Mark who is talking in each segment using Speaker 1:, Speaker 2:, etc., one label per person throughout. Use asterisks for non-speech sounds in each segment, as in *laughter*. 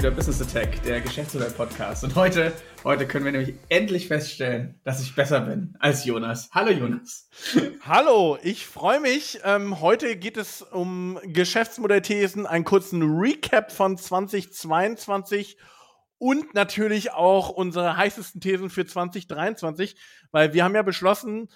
Speaker 1: wieder Business Attack, der Geschäftsmodell Podcast. Und heute, heute können wir nämlich endlich feststellen, dass ich besser bin als Jonas. Hallo Jonas.
Speaker 2: Hallo, ich freue mich. Ähm, heute geht es um Geschäftsmodellthesen, einen kurzen Recap von 2022 und natürlich auch unsere heißesten Thesen für 2023, weil wir haben ja beschlossen,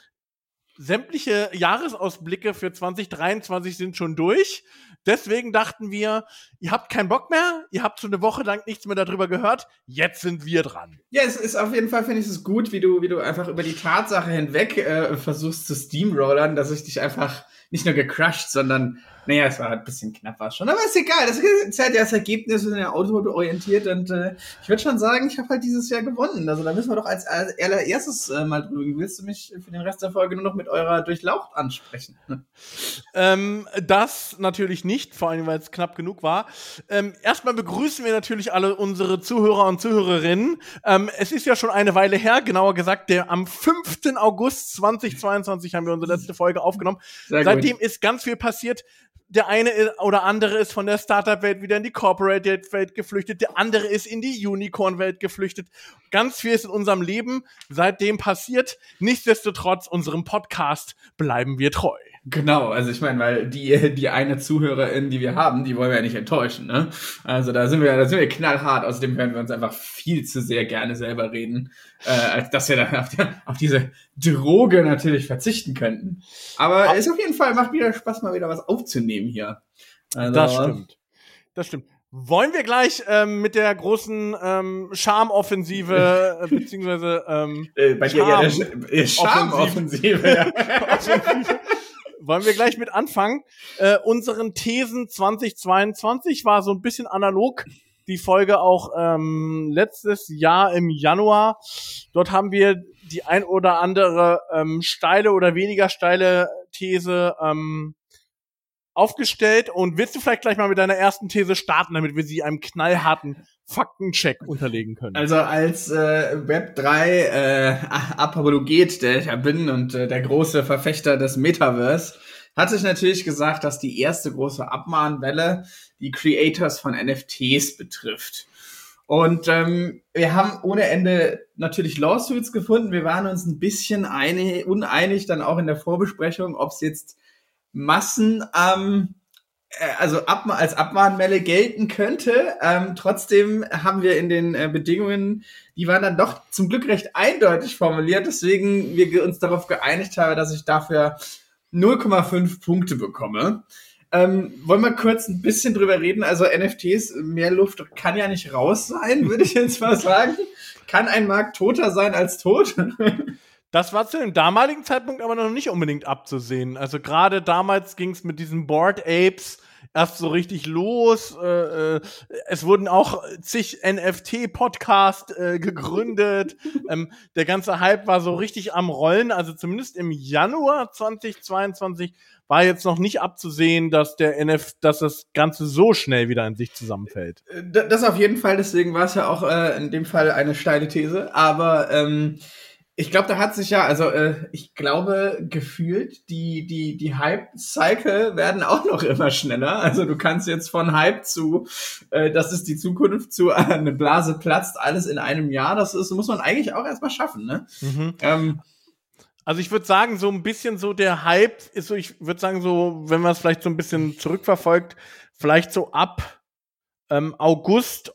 Speaker 2: sämtliche Jahresausblicke für 2023 sind schon durch. Deswegen dachten wir, ihr habt keinen Bock mehr, ihr habt schon eine Woche lang nichts mehr darüber gehört, jetzt sind wir dran.
Speaker 1: Ja, es ist auf jeden Fall, finde ich es gut, wie du, wie du einfach über die Tatsache hinweg äh, versuchst zu steamrollern, dass ich dich einfach nicht nur gecrushed, sondern naja, es war halt ein bisschen knapp war schon. Aber ist egal. Das ist halt das Ergebnis, wir sind ja autoorientiert und äh, ich würde schon sagen, ich habe halt dieses Jahr gewonnen. Also da müssen wir doch als, als allererstes äh, mal drüber. Willst du mich für den Rest der Folge nur noch mit eurer Durchlaucht ansprechen? *laughs*
Speaker 2: Ähm, das natürlich nicht, vor allem weil es knapp genug war. Ähm, erstmal begrüßen wir natürlich alle unsere Zuhörer und Zuhörerinnen. Ähm, es ist ja schon eine Weile her, genauer gesagt, der am 5. August 2022 haben wir unsere letzte Folge aufgenommen. Seitdem ist ganz viel passiert der eine oder andere ist von der Startup-Welt wieder in die Corporate-Welt geflüchtet, der andere ist in die Unicorn-Welt geflüchtet. Ganz viel ist in unserem Leben seitdem passiert. Nichtsdestotrotz, unserem Podcast bleiben wir treu.
Speaker 1: Genau, also ich meine, weil die, die eine Zuhörerin, die wir haben, die wollen wir ja nicht enttäuschen, ne? Also da sind wir, da sind wir knallhart, außerdem hören wir uns einfach viel zu sehr gerne selber reden, äh, als dass wir dann auf, der, auf diese Droge natürlich verzichten könnten. Aber es ist auf jeden Fall, macht wieder Spaß, mal wieder was aufzunehmen hier.
Speaker 2: Also, das stimmt. Das stimmt. Wollen wir gleich ähm, mit der großen ähm, Charmoffensive, *laughs* äh, beziehungsweise ähm,
Speaker 1: äh, bei dir Charm ja, Charmoffensive. Ja. *laughs* *laughs*
Speaker 2: wollen wir gleich mit anfangen. Äh, unseren Thesen 2022 war so ein bisschen analog die Folge auch ähm, letztes Jahr im Januar. Dort haben wir die ein oder andere ähm, steile oder weniger steile These ähm, aufgestellt. Und willst du vielleicht gleich mal mit deiner ersten These starten, damit wir sie einem knallharten Faktencheck unterlegen können?
Speaker 1: Also als äh, Web 3 äh, Apologet, der ich ja bin und äh, der große Verfechter des Metaverse, hat sich natürlich gesagt, dass die erste große Abmahnwelle die Creators von NFTs betrifft. Und ähm, wir haben ohne Ende natürlich Lawsuits gefunden. Wir waren uns ein bisschen einig, uneinig dann auch in der Vorbesprechung, ob es jetzt Massen ähm, äh, also ab, als Abmahnwelle gelten könnte. Ähm, trotzdem haben wir in den äh, Bedingungen, die waren dann doch zum Glück recht eindeutig formuliert, deswegen wir uns darauf geeinigt haben, dass ich dafür 0,5 Punkte bekomme. Ähm, wollen wir kurz ein bisschen drüber reden? Also NFTs, mehr Luft kann ja nicht raus sein, würde ich jetzt mal *laughs* sagen. Kann ein Markt toter sein als tot? *laughs*
Speaker 2: Das war zu dem damaligen Zeitpunkt aber noch nicht unbedingt abzusehen. Also gerade damals ging es mit diesen Board Apes erst so richtig los. Äh, äh, es wurden auch zig NFT-Podcast äh, gegründet. *laughs* ähm, der ganze Hype war so richtig am Rollen. Also zumindest im Januar 2022 war jetzt noch nicht abzusehen, dass der NF, dass das Ganze so schnell wieder in sich zusammenfällt.
Speaker 1: Äh, das auf jeden Fall. Deswegen war es ja auch äh, in dem Fall eine steile These. Aber ähm, ich glaube, da hat sich ja, also äh, ich glaube, gefühlt, die, die, die Hype-Cycle werden auch noch immer schneller. Also du kannst jetzt von Hype zu, äh, das ist die Zukunft, zu äh, *laughs* eine Blase platzt, alles in einem Jahr. Das ist, muss man eigentlich auch erstmal schaffen, ne? Mhm. Ähm,
Speaker 2: also ich würde sagen, so ein bisschen so der Hype ist so, ich würde sagen, so, wenn man es vielleicht so ein bisschen zurückverfolgt, vielleicht so ab ähm, August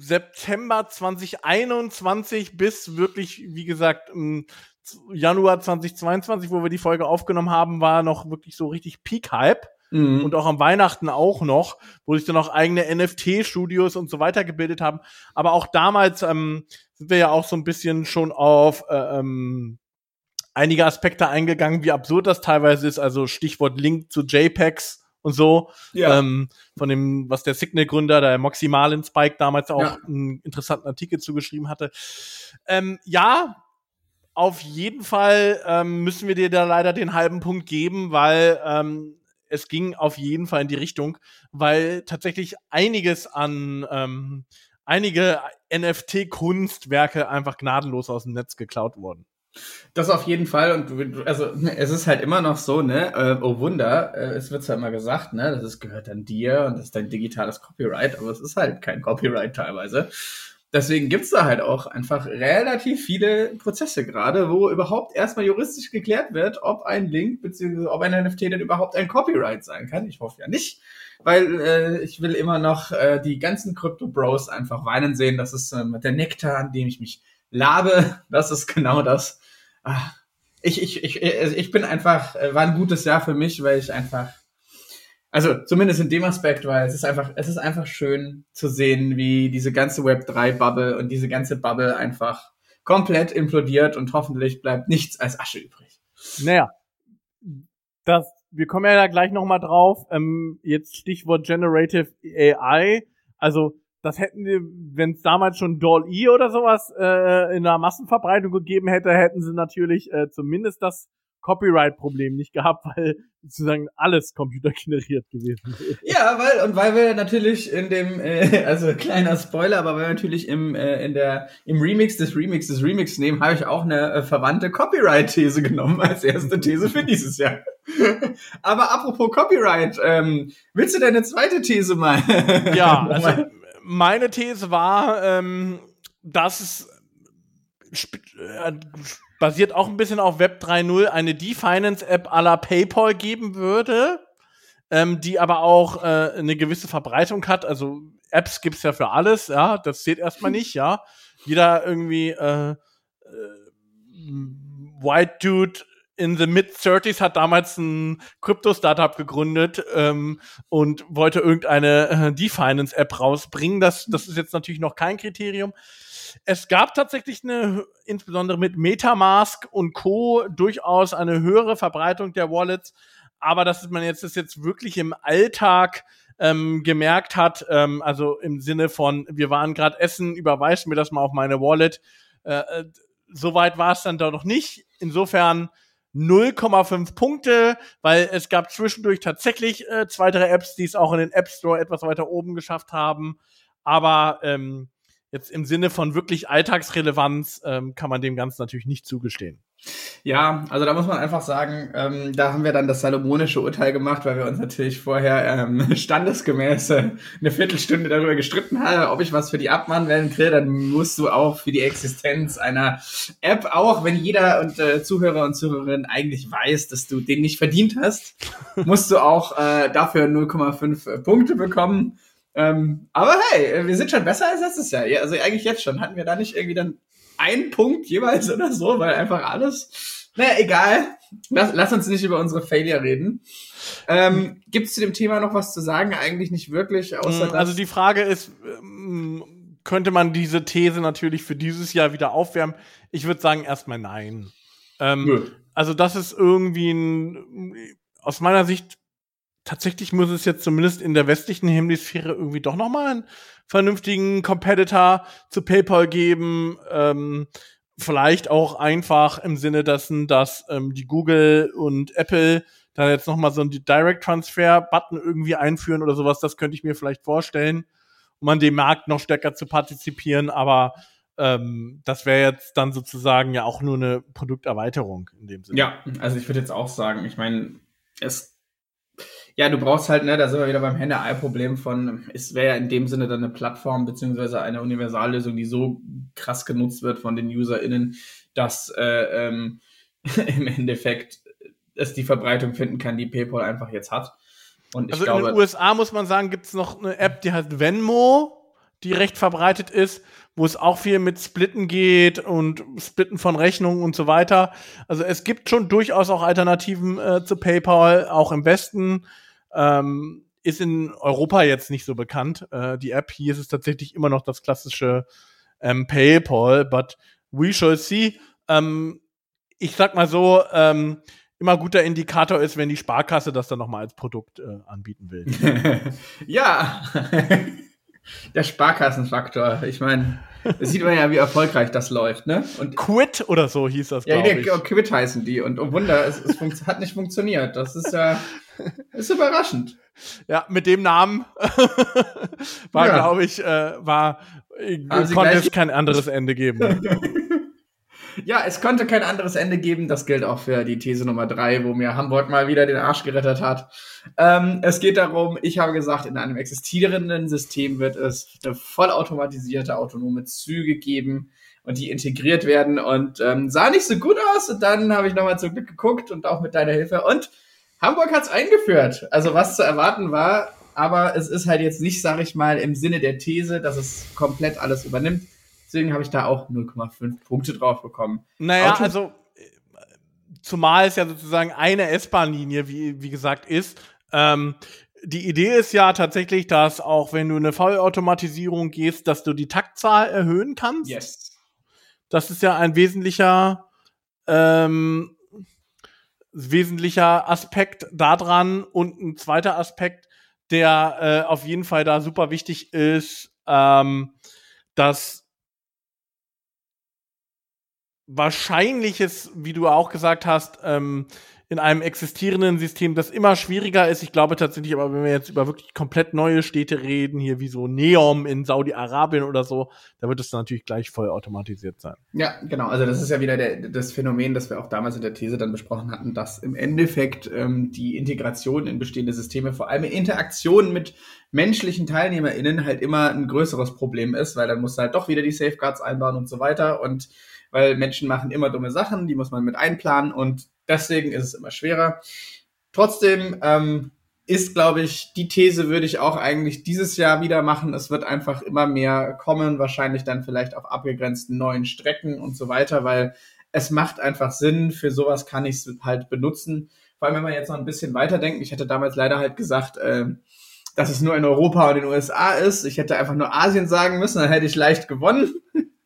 Speaker 2: September 2021 bis wirklich, wie gesagt, im Januar 2022, wo wir die Folge aufgenommen haben, war noch wirklich so richtig Peak-Hype. Mhm. Und auch am Weihnachten auch noch, wo sich dann auch eigene NFT-Studios und so weiter gebildet haben. Aber auch damals ähm, sind wir ja auch so ein bisschen schon auf äh, ähm, einige Aspekte eingegangen, wie absurd das teilweise ist. Also Stichwort Link zu JPEGs und so. Ja. Ähm, von dem, was der Signal-Gründer, der Moxie Marlin Spike damals auch ja. einen interessanten Artikel zugeschrieben hatte. Ähm, ja, auf jeden Fall ähm, müssen wir dir da leider den halben Punkt geben, weil ähm, es ging auf jeden Fall in die Richtung, weil tatsächlich einiges an ähm, einige NFT-Kunstwerke einfach gnadenlos aus dem Netz geklaut wurden.
Speaker 1: Das auf jeden Fall. Und also es ist halt immer noch so, ne? Äh, oh Wunder, äh, es wird zwar immer gesagt, ne? Das ist, gehört dann dir und das ist dein digitales Copyright, aber es ist halt kein Copyright teilweise. Deswegen gibt's da halt auch einfach relativ viele Prozesse gerade, wo überhaupt erstmal juristisch geklärt wird, ob ein Link bzw. ob ein NFT denn überhaupt ein Copyright sein kann. Ich hoffe ja nicht, weil äh, ich will immer noch äh, die ganzen Crypto-Bros einfach weinen sehen. Das ist ähm, der Nektar, an dem ich mich labe. Das ist genau das. Ah, ich, ich, ich, ich bin einfach, äh, war ein gutes Jahr für mich, weil ich einfach also zumindest in dem Aspekt, weil es ist einfach, es ist einfach schön zu sehen, wie diese ganze Web 3 Bubble und diese ganze Bubble einfach komplett implodiert und hoffentlich bleibt nichts als Asche übrig.
Speaker 2: Naja, das, wir kommen ja da gleich nochmal drauf. Ähm, jetzt Stichwort Generative AI. Also das hätten wir, wenn es damals schon Doll-E oder sowas äh, in der Massenverbreitung gegeben hätte, hätten sie natürlich äh, zumindest das Copyright-Problem nicht gehabt, *laughs* weil sozusagen alles computergeneriert gewesen
Speaker 1: wäre. Ja, weil und weil wir natürlich in dem äh, *laughs* also kleiner Spoiler, aber weil wir natürlich im äh, in der im Remix des Remix des Remix nehmen, habe ich auch eine äh, verwandte Copyright-These genommen als erste These für dieses Jahr. *laughs* aber apropos Copyright, ähm, willst du deine zweite These mal?
Speaker 2: ja, also meine These war, ähm, dass es äh, basiert auch ein bisschen auf Web 3.0 eine D-Finance-App à la PayPal geben würde, ähm, die aber auch äh, eine gewisse Verbreitung hat. Also Apps gibt's ja für alles, ja, das zählt erstmal nicht, ja. Jeder irgendwie äh, äh, White Dude in the mid-30s hat damals ein Krypto-Startup gegründet ähm, und wollte irgendeine äh, D-Finance-App rausbringen. Das, das ist jetzt natürlich noch kein Kriterium. Es gab tatsächlich eine, insbesondere mit Metamask und Co. durchaus eine höhere Verbreitung der Wallets. Aber dass man jetzt das jetzt wirklich im Alltag ähm, gemerkt hat, ähm, also im Sinne von, wir waren gerade essen, überweist mir das mal auf meine Wallet. Äh, äh Soweit war es dann da noch nicht. Insofern 0,5 Punkte, weil es gab zwischendurch tatsächlich äh, zwei, drei Apps, die es auch in den App Store etwas weiter oben geschafft haben. Aber ähm, jetzt im Sinne von wirklich Alltagsrelevanz ähm, kann man dem Ganzen natürlich nicht zugestehen.
Speaker 1: Ja, also da muss man einfach sagen, ähm, da haben wir dann das salomonische Urteil gemacht, weil wir uns natürlich vorher ähm, *laughs* standesgemäß äh, eine Viertelstunde darüber gestritten haben, ob ich was für die Abmahnwellen kriege, dann musst du auch für die Existenz einer App, auch wenn jeder und äh, Zuhörer und Zuhörerin eigentlich weiß, dass du den nicht verdient hast, *laughs* musst du auch äh, dafür 0,5 Punkte bekommen. Ähm, aber hey, wir sind schon besser als letztes Jahr. Also eigentlich jetzt schon. Hatten wir da nicht irgendwie dann einen Punkt jeweils oder so, weil einfach alles. Naja, egal. Lass, lass uns nicht über unsere Failure reden. Ähm, Gibt es zu dem Thema noch was zu sagen? Eigentlich nicht wirklich, außer
Speaker 2: mm, Also die Frage ist, ähm, könnte man diese These natürlich für dieses Jahr wieder aufwärmen? Ich würde sagen, erstmal nein. Ähm, also das ist irgendwie ein, aus meiner Sicht tatsächlich muss es jetzt zumindest in der westlichen Hemisphäre irgendwie doch noch mal einen vernünftigen Competitor zu PayPal geben. Ähm, vielleicht auch einfach im Sinne dessen, dass ähm, die Google und Apple da jetzt noch mal so einen Direct Transfer Button irgendwie einführen oder sowas. Das könnte ich mir vielleicht vorstellen, um an dem Markt noch stärker zu partizipieren. Aber ähm, das wäre jetzt dann sozusagen ja auch nur eine Produkterweiterung in dem Sinne.
Speaker 1: Ja, also ich würde jetzt auch sagen, ich meine, es ja, du brauchst halt, ne, da sind wir wieder beim Henne-Ei-Problem von, es wäre ja in dem Sinne dann eine Plattform beziehungsweise eine Universallösung, die so krass genutzt wird von den UserInnen, dass äh, ähm, *laughs* im Endeffekt es die Verbreitung finden kann, die PayPal einfach jetzt hat.
Speaker 2: Und ich also glaube, in den USA muss man sagen, gibt es noch eine App, die heißt Venmo, die recht verbreitet ist, wo es auch viel mit Splitten geht und Splitten von Rechnungen und so weiter. Also es gibt schon durchaus auch Alternativen äh, zu PayPal, auch im Westen. Ähm, ist in Europa jetzt nicht so bekannt. Äh, die App hier ist es tatsächlich immer noch das klassische ähm, PayPal, but we shall see. Ähm, ich sag mal so, ähm, immer guter Indikator ist, wenn die Sparkasse das dann nochmal als Produkt äh, anbieten will. *laughs*
Speaker 1: ja, der Sparkassenfaktor. Ich meine, sieht man ja, wie erfolgreich das läuft, ne?
Speaker 2: Und Quit oder so hieß das,
Speaker 1: ja, nee, ich. Quit heißen die. Und oh Wunder, es, es hat nicht funktioniert. Das ist ja ist überraschend.
Speaker 2: Ja, mit dem Namen *laughs* war, ja. glaube ich, äh, war, konnte es kein anderes Ende geben. *laughs*
Speaker 1: ja, es konnte kein anderes Ende geben. Das gilt auch für die These Nummer drei, wo mir Hamburg mal wieder den Arsch gerettet hat. Ähm, es geht darum, ich habe gesagt, in einem existierenden System wird es vollautomatisierte autonome Züge geben und die integriert werden und ähm, sah nicht so gut aus. Und dann habe ich nochmal zum Glück geguckt und auch mit deiner Hilfe. Und Hamburg hat es eingeführt. Also was zu erwarten war, aber es ist halt jetzt nicht, sage ich mal, im Sinne der These, dass es komplett alles übernimmt. Deswegen habe ich da auch 0,5 Punkte drauf bekommen.
Speaker 2: Naja, Auto also zumal es ja sozusagen eine S-Bahn-Linie, wie, wie gesagt, ist. Ähm, die Idee ist ja tatsächlich, dass auch wenn du eine Vollautomatisierung gehst, dass du die Taktzahl erhöhen kannst.
Speaker 1: Yes.
Speaker 2: Das ist ja ein wesentlicher, ähm, wesentlicher Aspekt daran und ein zweiter Aspekt, der äh, auf jeden Fall da super wichtig ist, ähm, dass wahrscheinlich ist, wie du auch gesagt hast, ähm, in einem existierenden System, das immer schwieriger ist. Ich glaube tatsächlich, aber wenn wir jetzt über wirklich komplett neue Städte reden, hier wie so Neom in Saudi-Arabien oder so, da wird es natürlich gleich voll automatisiert sein.
Speaker 1: Ja, genau. Also das ist ja wieder der, das Phänomen, das wir auch damals in der These dann besprochen hatten, dass im Endeffekt ähm, die Integration in bestehende Systeme, vor allem in Interaktion mit menschlichen TeilnehmerInnen halt immer ein größeres Problem ist, weil dann musst du halt doch wieder die Safeguards einbauen und so weiter und weil Menschen machen immer dumme Sachen, die muss man mit einplanen und deswegen ist es immer schwerer. Trotzdem ähm, ist, glaube ich, die These würde ich auch eigentlich dieses Jahr wieder machen. Es wird einfach immer mehr kommen, wahrscheinlich dann vielleicht auf abgegrenzten neuen Strecken und so weiter, weil es macht einfach Sinn. Für sowas kann ich es halt benutzen. Vor allem, wenn man jetzt noch ein bisschen weiterdenkt. Ich hätte damals leider halt gesagt, äh, dass es nur in Europa und in den USA ist. Ich hätte einfach nur Asien sagen müssen, dann hätte ich leicht gewonnen. *laughs*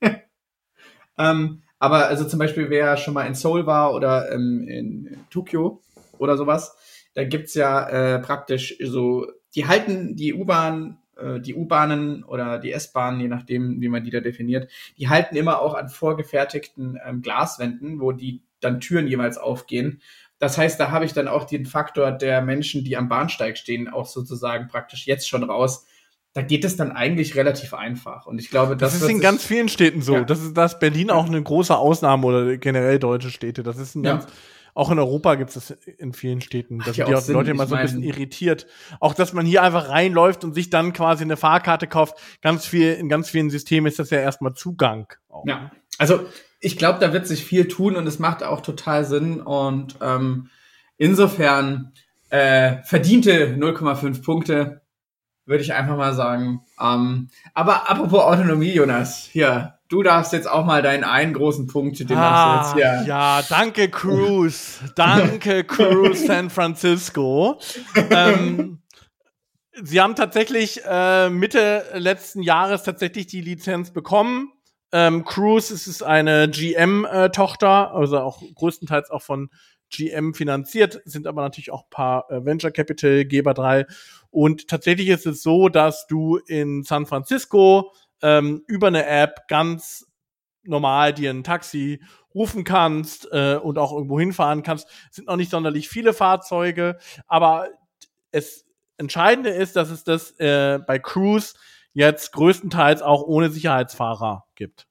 Speaker 1: Ähm, aber also zum Beispiel, wer schon mal in Seoul war oder ähm, in Tokio oder sowas, da gibt's ja äh, praktisch so, die halten die U-Bahn, äh, die U-Bahnen oder die S-Bahnen, je nachdem, wie man die da definiert, die halten immer auch an vorgefertigten ähm, Glaswänden, wo die dann Türen jeweils aufgehen. Das heißt, da habe ich dann auch den Faktor der Menschen, die am Bahnsteig stehen, auch sozusagen praktisch jetzt schon raus, da geht es dann eigentlich relativ einfach. Und ich glaube,
Speaker 2: das, das ist in ganz vielen Städten so. Ja. Das ist das Berlin auch eine große Ausnahme oder generell deutsche Städte. Das ist ein ja. ganz, auch in Europa gibt es das in vielen Städten. Da sind die Leute immer so ein bisschen irritiert. Auch, dass man hier einfach reinläuft und sich dann quasi eine Fahrkarte kauft. Ganz viel, in ganz vielen Systemen ist das ja erstmal Zugang.
Speaker 1: Auch. Ja. Also, ich glaube, da wird sich viel tun und es macht auch total Sinn. Und ähm, insofern äh, verdiente 0,5 Punkte würde ich einfach mal sagen. Ähm, aber apropos Autonomie, Jonas, hier, du darfst jetzt auch mal deinen einen großen Punkt, den
Speaker 2: ah, darfst du jetzt hier. Ja, danke Cruise, *laughs* danke Cruise San Francisco. ähm, sie haben tatsächlich äh, Mitte letzten Jahres tatsächlich die Lizenz bekommen. Ähm, Cruise ist eine GM-Tochter, äh, also auch größtenteils auch von GM finanziert, sind aber natürlich auch ein paar äh, Venture Capital Geber drei. Und tatsächlich ist es so, dass du in San Francisco ähm, über eine App ganz normal dir ein Taxi rufen kannst äh, und auch irgendwo hinfahren kannst. Es sind noch nicht sonderlich viele Fahrzeuge, aber es Entscheidende ist, dass es das äh, bei Cruise jetzt größtenteils auch ohne Sicherheitsfahrer gibt.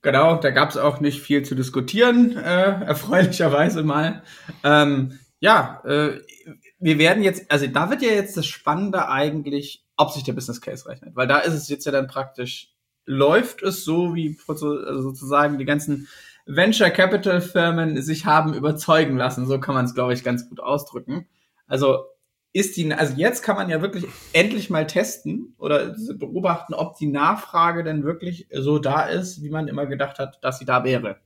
Speaker 1: Genau, da gab es auch nicht viel zu diskutieren, äh, *laughs* erfreulicherweise mal. Ähm, ja, äh, wir werden jetzt, also da wird ja jetzt das Spannende eigentlich, ob sich der Business Case rechnet, weil da ist es jetzt ja dann praktisch, läuft es so, wie also sozusagen die ganzen Venture Capital Firmen sich haben überzeugen lassen, so kann man es, glaube ich, ganz gut ausdrücken. Also ist die, also jetzt kann man ja wirklich endlich mal testen oder beobachten, ob die Nachfrage denn wirklich so da ist, wie man immer gedacht hat, dass sie da wäre.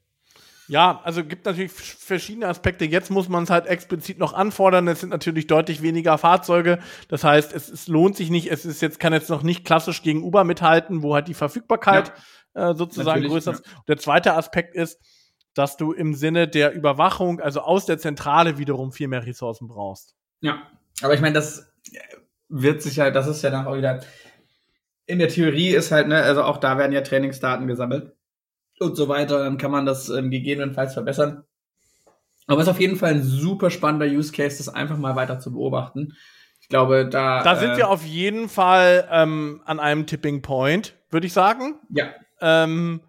Speaker 2: Ja, also gibt natürlich verschiedene Aspekte. Jetzt muss man es halt explizit noch anfordern. Es sind natürlich deutlich weniger Fahrzeuge. Das heißt, es, es lohnt sich nicht. Es ist jetzt kann jetzt noch nicht klassisch gegen Uber mithalten, wo halt die Verfügbarkeit ja, äh, sozusagen größer ist. Ja. Der zweite Aspekt ist, dass du im Sinne der Überwachung, also aus der Zentrale wiederum viel mehr Ressourcen brauchst.
Speaker 1: Ja, aber ich meine, das wird sich ja, das ist ja dann auch wieder in der Theorie ist halt, ne, also auch da werden ja Trainingsdaten gesammelt und so weiter, dann kann man das ähm, gegebenenfalls verbessern. Aber es ist auf jeden Fall ein super spannender Use Case, das einfach mal weiter zu beobachten. Ich glaube, da.
Speaker 2: Da sind äh, wir auf jeden Fall ähm, an einem Tipping Point, würde ich sagen.
Speaker 1: Ja.
Speaker 2: Ähm,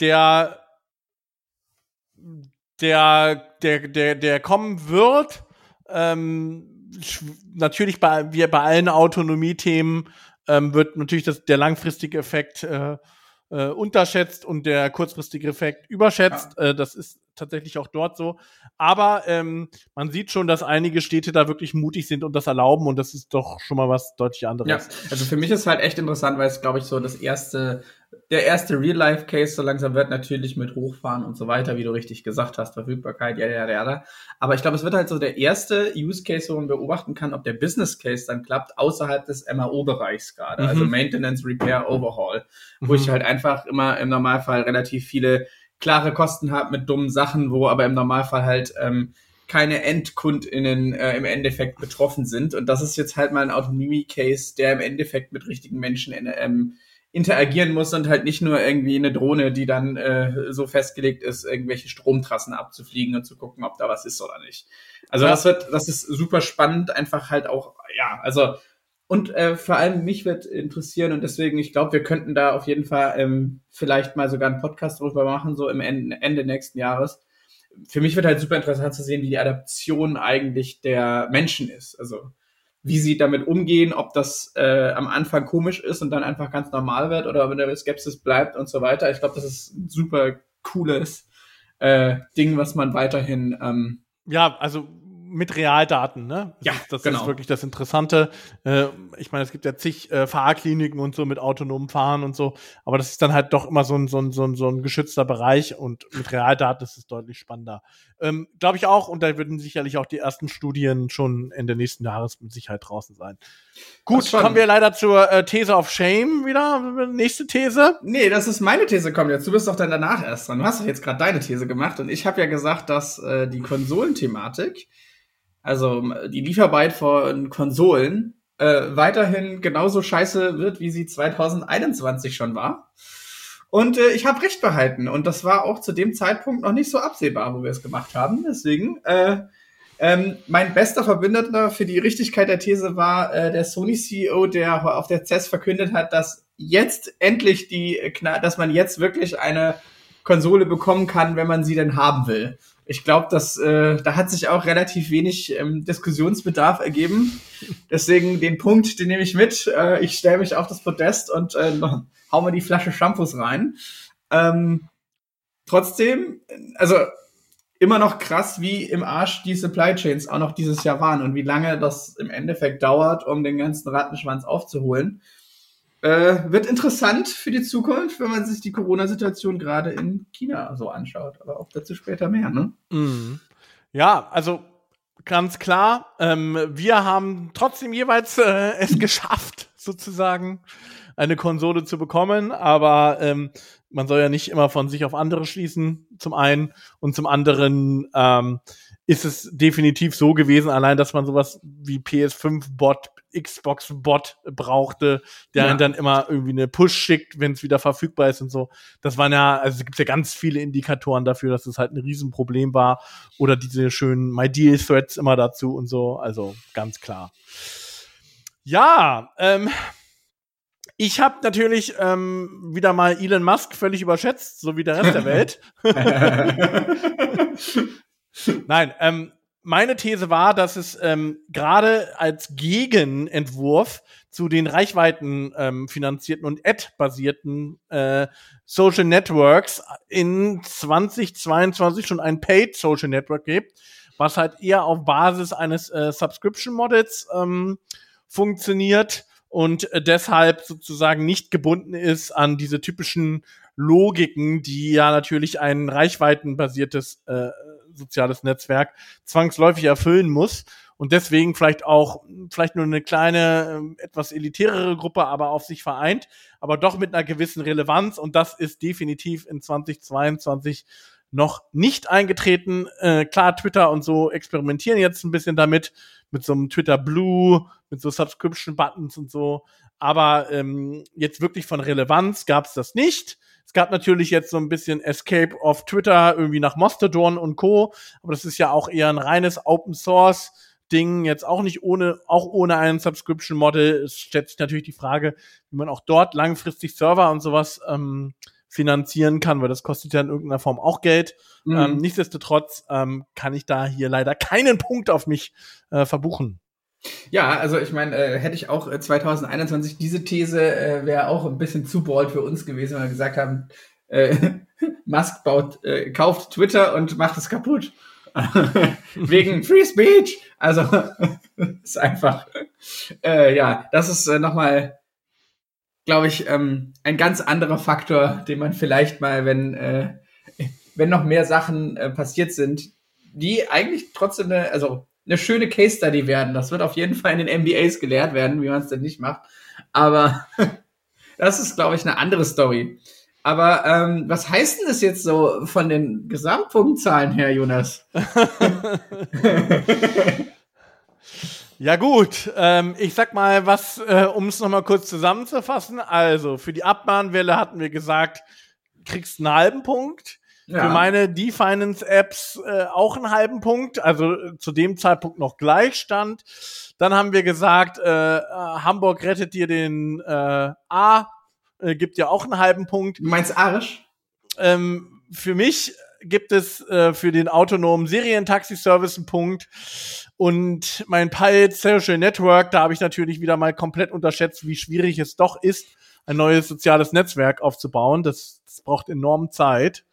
Speaker 2: der der, der, der, der kommen wird. Ähm, natürlich bei, wie bei allen Autonomie-Themen ähm, wird natürlich das, der langfristige Effekt äh, äh, unterschätzt und der kurzfristige Effekt überschätzt. Ja. Äh, das ist tatsächlich auch dort so. Aber ähm, man sieht schon, dass einige Städte da wirklich mutig sind und das erlauben und das ist doch schon mal was deutlich anderes. Ja,
Speaker 1: also für mich ist halt echt interessant, weil es, glaube ich, so das erste, der erste Real-Life-Case so langsam wird natürlich mit Hochfahren und so weiter, wie du richtig gesagt hast, Verfügbarkeit, ja, ja, ja. Aber ich glaube, es wird halt so der erste Use-Case, wo man beobachten kann, ob der Business-Case dann klappt, außerhalb des MAO-Bereichs gerade, also mhm. also Maintenance, Repair, Overhaul, mhm. wo ich halt einfach immer im Normalfall relativ viele klare Kosten habe mit dummen Sachen, wo aber im Normalfall halt ähm, keine EndkundInnen äh, im Endeffekt betroffen sind. Und das ist jetzt halt mal ein Autonomie-Case, der im Endeffekt mit richtigen Menschen in, ähm, interagieren muss und halt nicht nur irgendwie eine Drohne, die dann äh, so festgelegt ist, irgendwelche Stromtrassen abzufliegen und zu gucken, ob da was ist oder nicht. Also ja. das wird, das ist super spannend, einfach halt auch, ja, also und äh, vor allem mich wird interessieren und deswegen, ich glaube, wir könnten da auf jeden Fall ähm, vielleicht mal sogar einen Podcast drüber machen, so im Ende, Ende nächsten Jahres. Für mich wird halt super interessant zu sehen, wie die Adaption eigentlich der Menschen ist. Also wie sie damit umgehen, ob das äh, am Anfang komisch ist und dann einfach ganz normal wird oder wenn der Skepsis bleibt und so weiter. Ich glaube, das ist ein super cooles äh, Ding, was man weiterhin ähm,
Speaker 2: ja, also mit Realdaten, ne?
Speaker 1: Das ja,
Speaker 2: ist, das genau. ist wirklich das Interessante. Äh, ich meine, es gibt ja zig äh, Fahrkliniken und so mit autonomem Fahren und so, aber das ist dann halt doch immer so ein, so ein, so ein, so ein geschützter Bereich und mit Realdaten ist es deutlich spannender. Ähm, Glaube ich auch, und da würden sicherlich auch die ersten Studien schon Ende nächsten Jahres mit Sicherheit draußen sein. Gut, kommen wir leider zur äh, These of Shame wieder. Nächste These.
Speaker 1: Nee, das ist meine These, kommt jetzt. Du bist doch dann danach erst dran. Du hast doch jetzt gerade deine These gemacht und ich habe ja gesagt, dass äh, die Konsolenthematik also die Lieferarbeit von Konsolen, äh, weiterhin genauso scheiße wird, wie sie 2021 schon war. Und äh, ich habe recht behalten. Und das war auch zu dem Zeitpunkt noch nicht so absehbar, wo wir es gemacht haben. Deswegen, äh, ähm, mein bester Verbündeter für die Richtigkeit der These war äh, der Sony-CEO, der auf der CES verkündet hat, dass jetzt endlich die, dass man jetzt wirklich eine Konsole bekommen kann, wenn man sie denn haben will ich glaube, dass äh, da hat sich auch relativ wenig ähm, Diskussionsbedarf ergeben. Deswegen den Punkt, den nehme ich mit. Äh, ich stelle mich auf das Podest und äh, hau mir die Flasche Shampoos rein. Ähm, trotzdem, also immer noch krass, wie im Arsch die Supply Chains auch noch dieses Jahr waren und wie lange das im Endeffekt dauert, um den ganzen Rattenschwanz aufzuholen. Äh, wird interessant für die Zukunft, wenn man sich die Corona-Situation gerade in China so anschaut. Aber auch dazu später mehr, ne?
Speaker 2: Mhm. Ja, also ganz klar, ähm, wir haben trotzdem jeweils äh, *laughs* es geschafft, sozusagen eine Konsole zu bekommen, aber ähm, man soll ja nicht immer von sich auf andere schließen, zum einen, und zum anderen ähm, ist es definitiv so gewesen, allein, dass man sowas wie PS5-Bot Xbox-Bot brauchte, der ja. dann immer irgendwie eine Push schickt, wenn es wieder verfügbar ist und so. Das waren ja, also es gibt ja ganz viele Indikatoren dafür, dass es halt ein Riesenproblem war. Oder diese schönen My Deal Threads immer dazu und so. Also ganz klar. Ja, ähm, ich habe natürlich ähm, wieder mal Elon Musk völlig überschätzt, so wie der Rest der Welt. *laughs* *laughs* Nein, ähm, meine These war, dass es ähm, gerade als Gegenentwurf zu den Reichweiten ähm, finanzierten und Ad-basierten äh, Social Networks in 2022 schon ein Paid Social Network gibt, was halt eher auf Basis eines äh, Subscription Models ähm, funktioniert und äh, deshalb sozusagen nicht gebunden ist an diese typischen Logiken, die ja natürlich ein reichweitenbasiertes äh, soziales Netzwerk zwangsläufig erfüllen muss und deswegen vielleicht auch vielleicht nur eine kleine äh, etwas elitärere Gruppe aber auf sich vereint, aber doch mit einer gewissen Relevanz und das ist definitiv in 2022 noch nicht eingetreten. Äh, klar, Twitter und so experimentieren jetzt ein bisschen damit, mit so einem Twitter Blue, mit so Subscription Buttons und so. Aber ähm, jetzt wirklich von Relevanz gab es das nicht. Es gab natürlich jetzt so ein bisschen Escape of Twitter, irgendwie nach Mastodon und Co. Aber das ist ja auch eher ein reines Open Source Ding, jetzt auch nicht ohne, auch ohne einen Subscription Model. Es stellt sich natürlich die Frage, wie man auch dort langfristig Server und sowas ähm, finanzieren kann, weil das kostet ja in irgendeiner Form auch Geld. Mhm. Ähm, nichtsdestotrotz ähm, kann ich da hier leider keinen Punkt auf mich äh, verbuchen.
Speaker 1: Ja, also ich meine, äh, hätte ich auch äh, 2021 diese These äh, wäre auch ein bisschen zu bold für uns gewesen, wenn wir gesagt haben, äh, *laughs* Musk baut, äh, kauft Twitter und macht es kaputt. *laughs* Wegen Free Speech. Also *laughs* ist einfach, äh, ja, das ist äh, nochmal, glaube ich, ähm, ein ganz anderer Faktor, den man vielleicht mal, wenn, äh, wenn noch mehr Sachen äh, passiert sind, die eigentlich trotzdem eine, also eine schöne Case Study werden. Das wird auf jeden Fall in den MBAs gelehrt werden, wie man es denn nicht macht. Aber *laughs* das ist, glaube ich, eine andere Story. Aber ähm, was heißt denn das jetzt so von den Gesamtpunktzahlen her, Jonas? *laughs* *laughs*
Speaker 2: ja gut, ähm, ich sag mal, was, äh, um es nochmal kurz zusammenzufassen. Also für die Abmahnwelle hatten wir gesagt, kriegst einen halben Punkt. Ja. Für meine D-Finance-Apps äh, auch einen halben Punkt, also äh, zu dem Zeitpunkt noch Gleichstand. Dann haben wir gesagt, äh, äh Hamburg rettet dir den äh, A äh, gibt ja auch einen halben Punkt.
Speaker 1: Du meinst Arsch?
Speaker 2: Ähm, für mich gibt es äh, für den autonomen Serientaxi-Service einen Punkt. Und mein Pilot Social Network, da habe ich natürlich wieder mal komplett unterschätzt, wie schwierig es doch ist, ein neues soziales Netzwerk aufzubauen. Das, das braucht enorm Zeit.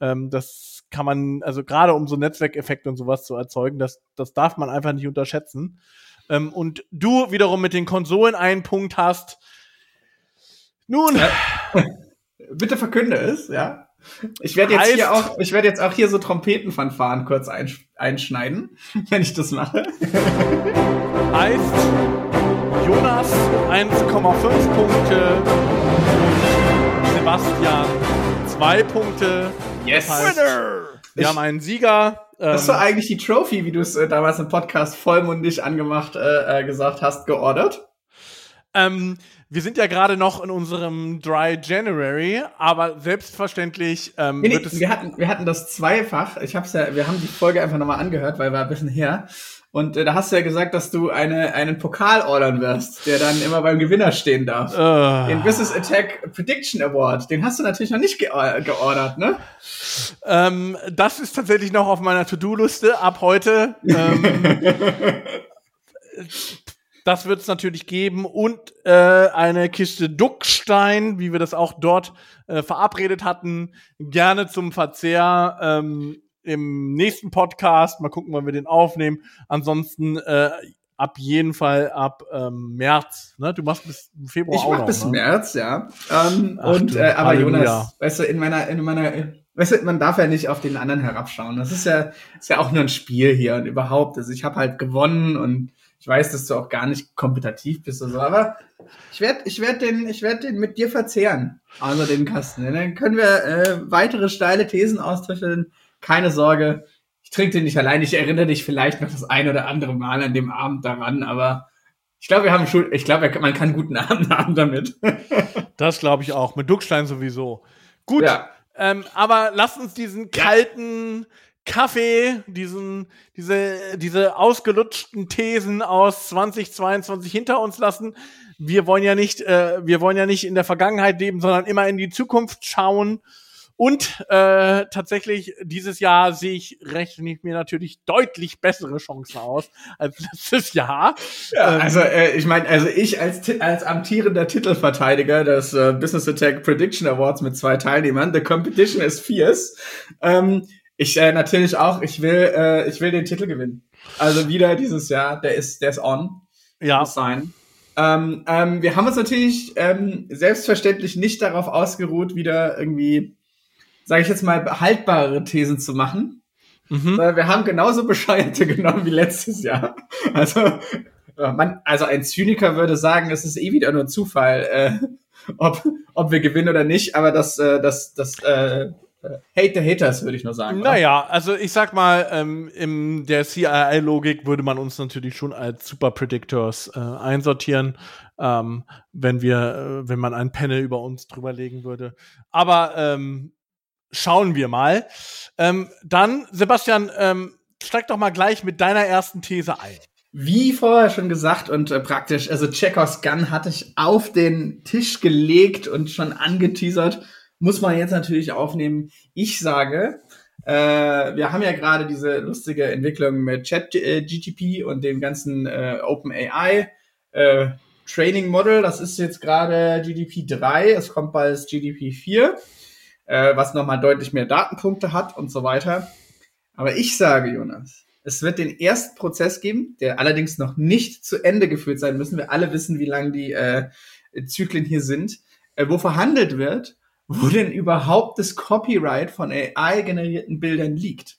Speaker 2: Ähm, das kann man, also gerade um so Netzwerkeffekte und sowas zu erzeugen, das, das darf man einfach nicht unterschätzen. Ähm, und du wiederum mit den Konsolen einen Punkt hast,
Speaker 1: nun. Ja. *laughs* Bitte verkünde es, ja. Ich werde jetzt hier auch, ich werde jetzt auch hier so Trompetenfanfaren kurz einschneiden, *laughs* wenn ich das mache.
Speaker 2: Heißt Jonas 1,5 Punkte und Sebastian 2 Punkte.
Speaker 1: Yes.
Speaker 2: Das heißt, wir haben einen Sieger.
Speaker 1: Hast du ähm, eigentlich die Trophy, wie du es äh, damals im Podcast vollmundig angemacht äh, äh gesagt hast, geordert?
Speaker 2: Ähm, wir sind ja gerade noch in unserem Dry January, aber selbstverständlich ähm,
Speaker 1: nee, nee, wir hatten wir hatten das zweifach. Ich hab's ja, wir haben die Folge einfach nochmal angehört, weil war ein bisschen her. Und äh, da hast du ja gesagt, dass du eine, einen Pokal ordern wirst, der dann immer beim Gewinner stehen darf. Uh. Den Business Attack Prediction Award. Den hast du natürlich noch nicht ge geordert, ne?
Speaker 2: Ähm, das ist tatsächlich noch auf meiner To-Do-Liste ab heute. Ähm, *laughs* Das wird es natürlich geben und äh, eine Kiste Duckstein, wie wir das auch dort äh, verabredet hatten, gerne zum Verzehr ähm, im nächsten Podcast. Mal gucken, wann wir den aufnehmen. Ansonsten äh, ab jeden Fall ab ähm, März. Ne? Du machst bis Februar
Speaker 1: ich auch mach
Speaker 2: noch,
Speaker 1: bis ne? März, ja. Ähm, Ach, und äh, aber Halleluja. Jonas, weißt du, in meiner in meiner weißt du, man darf ja nicht auf den anderen herabschauen. Das ist ja ist ja auch nur ein Spiel hier und überhaupt. Also ich habe halt gewonnen und ich weiß, dass du auch gar nicht kompetitiv bist oder so, aber ich werde ich werd den, ich werd den mit dir verzehren, also den Kasten. Dann können wir äh, weitere steile Thesen austriffeln. Keine Sorge, ich trinke den nicht allein. Ich erinnere dich vielleicht noch das ein oder andere Mal an dem Abend daran, aber ich glaube, wir haben schon, ich glaube, man kann einen guten *laughs* Abend haben damit. *laughs*
Speaker 2: das glaube ich auch. Mit Duckstein sowieso. Gut. Ja. Ähm, aber lass uns diesen kalten, ja Kaffee, diesen, diese, diese ausgelutschten Thesen aus 2022 hinter uns lassen. Wir wollen ja nicht, äh, wir wollen ja nicht in der Vergangenheit leben, sondern immer in die Zukunft schauen. Und äh, tatsächlich dieses Jahr sehe ich rechne ich mir natürlich deutlich bessere Chancen aus als *laughs* letztes Jahr.
Speaker 1: Ja, ähm, also äh, ich meine, also ich als als amtierender Titelverteidiger des äh, Business Attack Prediction Awards mit zwei Teilnehmern, the competition is fierce. Ähm, ich äh, natürlich auch, ich will, äh, ich will den Titel gewinnen. Also wieder dieses Jahr, der ist, der ist on.
Speaker 2: Ja.
Speaker 1: Muss sein. Ähm, ähm, wir haben uns natürlich ähm, selbstverständlich nicht darauf ausgeruht, wieder irgendwie, sage ich jetzt mal, haltbare Thesen zu machen. Mhm. Wir haben genauso bescheuerte *laughs* genommen wie letztes Jahr. Also, äh, man, also ein Zyniker würde sagen, es ist eh wieder nur Zufall, äh, ob, ob wir gewinnen oder nicht, aber das, äh, das, das äh, Hate the Haters, würde ich nur sagen.
Speaker 2: Naja, oder? also ich sag mal, ähm, in der CII-Logik würde man uns natürlich schon als Super Predictors äh, einsortieren, ähm, wenn wir, äh, wenn man ein Panel über uns drüberlegen würde. Aber ähm, schauen wir mal. Ähm, dann, Sebastian, ähm, steig doch mal gleich mit deiner ersten These ein.
Speaker 1: Wie vorher schon gesagt und äh, praktisch, also Chekhovs Gun hatte ich auf den Tisch gelegt und schon angeteasert muss man jetzt natürlich aufnehmen. Ich sage, äh, wir haben ja gerade diese lustige Entwicklung mit ChatGTP und dem ganzen äh, OpenAI äh, Training Model. Das ist jetzt gerade GDP 3, es kommt bald GDP 4, äh, was nochmal deutlich mehr Datenpunkte hat und so weiter. Aber ich sage, Jonas, es wird den ersten Prozess geben, der allerdings noch nicht zu Ende geführt sein müssen. Wir alle wissen, wie lang die äh, Zyklen hier sind, äh, wo verhandelt wird, wo denn überhaupt das Copyright von AI-generierten Bildern liegt.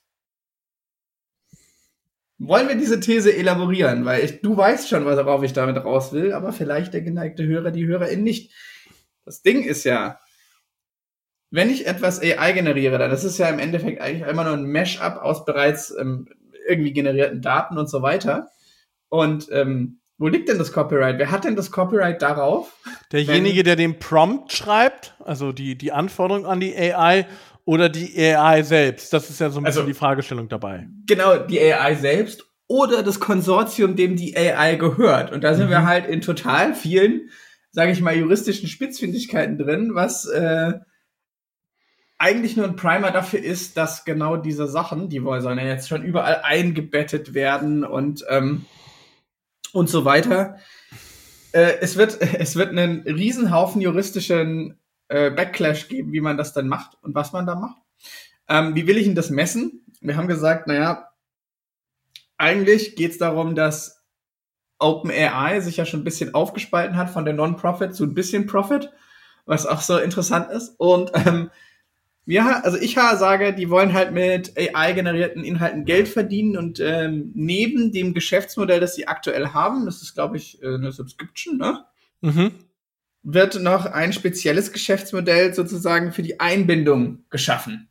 Speaker 1: Wollen wir diese These elaborieren? Weil ich, du weißt schon, worauf ich damit raus will, aber vielleicht der geneigte Hörer, die Hörerin nicht. Das Ding ist ja, wenn ich etwas AI generiere, dann ist es ja im Endeffekt eigentlich immer nur ein Mesh-up aus bereits ähm, irgendwie generierten Daten und so weiter. Und ähm, wo liegt denn das Copyright? Wer hat denn das Copyright darauf?
Speaker 2: Derjenige, der den Prompt schreibt, also die, die Anforderung an die AI oder die AI selbst? Das ist ja so ein bisschen also, die Fragestellung dabei.
Speaker 1: Genau, die AI selbst oder das Konsortium, dem die AI gehört. Und da sind mhm. wir halt in total vielen, sage ich mal, juristischen Spitzfindigkeiten drin, was äh, eigentlich nur ein Primer dafür ist, dass genau diese Sachen, die sollen ja jetzt schon überall eingebettet werden und ähm, und so weiter. Äh, es wird *laughs* es wird einen Riesenhaufen juristischen äh, Backlash geben, wie man das dann macht und was man da macht. Ähm, wie will ich denn das messen? Wir haben gesagt, naja, eigentlich geht es darum, dass OpenAI sich ja schon ein bisschen aufgespalten hat von der Non-Profit zu ein bisschen Profit, was auch so interessant ist. Und ähm, ja, also ich sage, die wollen halt mit AI-generierten Inhalten Geld verdienen und ähm, neben dem Geschäftsmodell, das sie aktuell haben, das ist, glaube ich, äh, eine Subscription, ne? Mhm wird noch ein spezielles Geschäftsmodell sozusagen für die Einbindung geschaffen.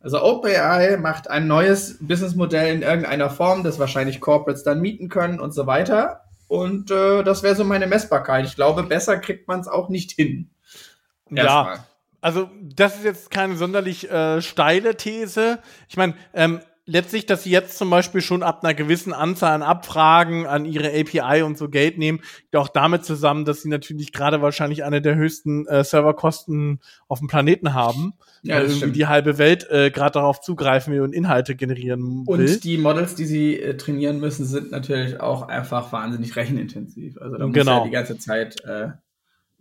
Speaker 1: Also OpenAI macht ein neues Businessmodell in irgendeiner Form, das wahrscheinlich Corporates dann mieten können und so weiter. Und äh, das wäre so meine Messbarkeit. Ich glaube, besser kriegt man es auch nicht hin.
Speaker 2: Ja, also das ist jetzt keine sonderlich äh, steile These. Ich meine, ähm, letztlich, dass sie jetzt zum Beispiel schon ab einer gewissen Anzahl an Abfragen an ihre API und so Geld nehmen, geht auch damit zusammen, dass sie natürlich gerade wahrscheinlich eine der höchsten äh, Serverkosten auf dem Planeten haben. Ja, weil irgendwie stimmt. die halbe Welt äh, gerade darauf zugreifen will und Inhalte generieren will.
Speaker 1: Und die Models, die sie äh, trainieren müssen, sind natürlich auch einfach wahnsinnig rechenintensiv. Also da muss genau. ja die ganze Zeit äh,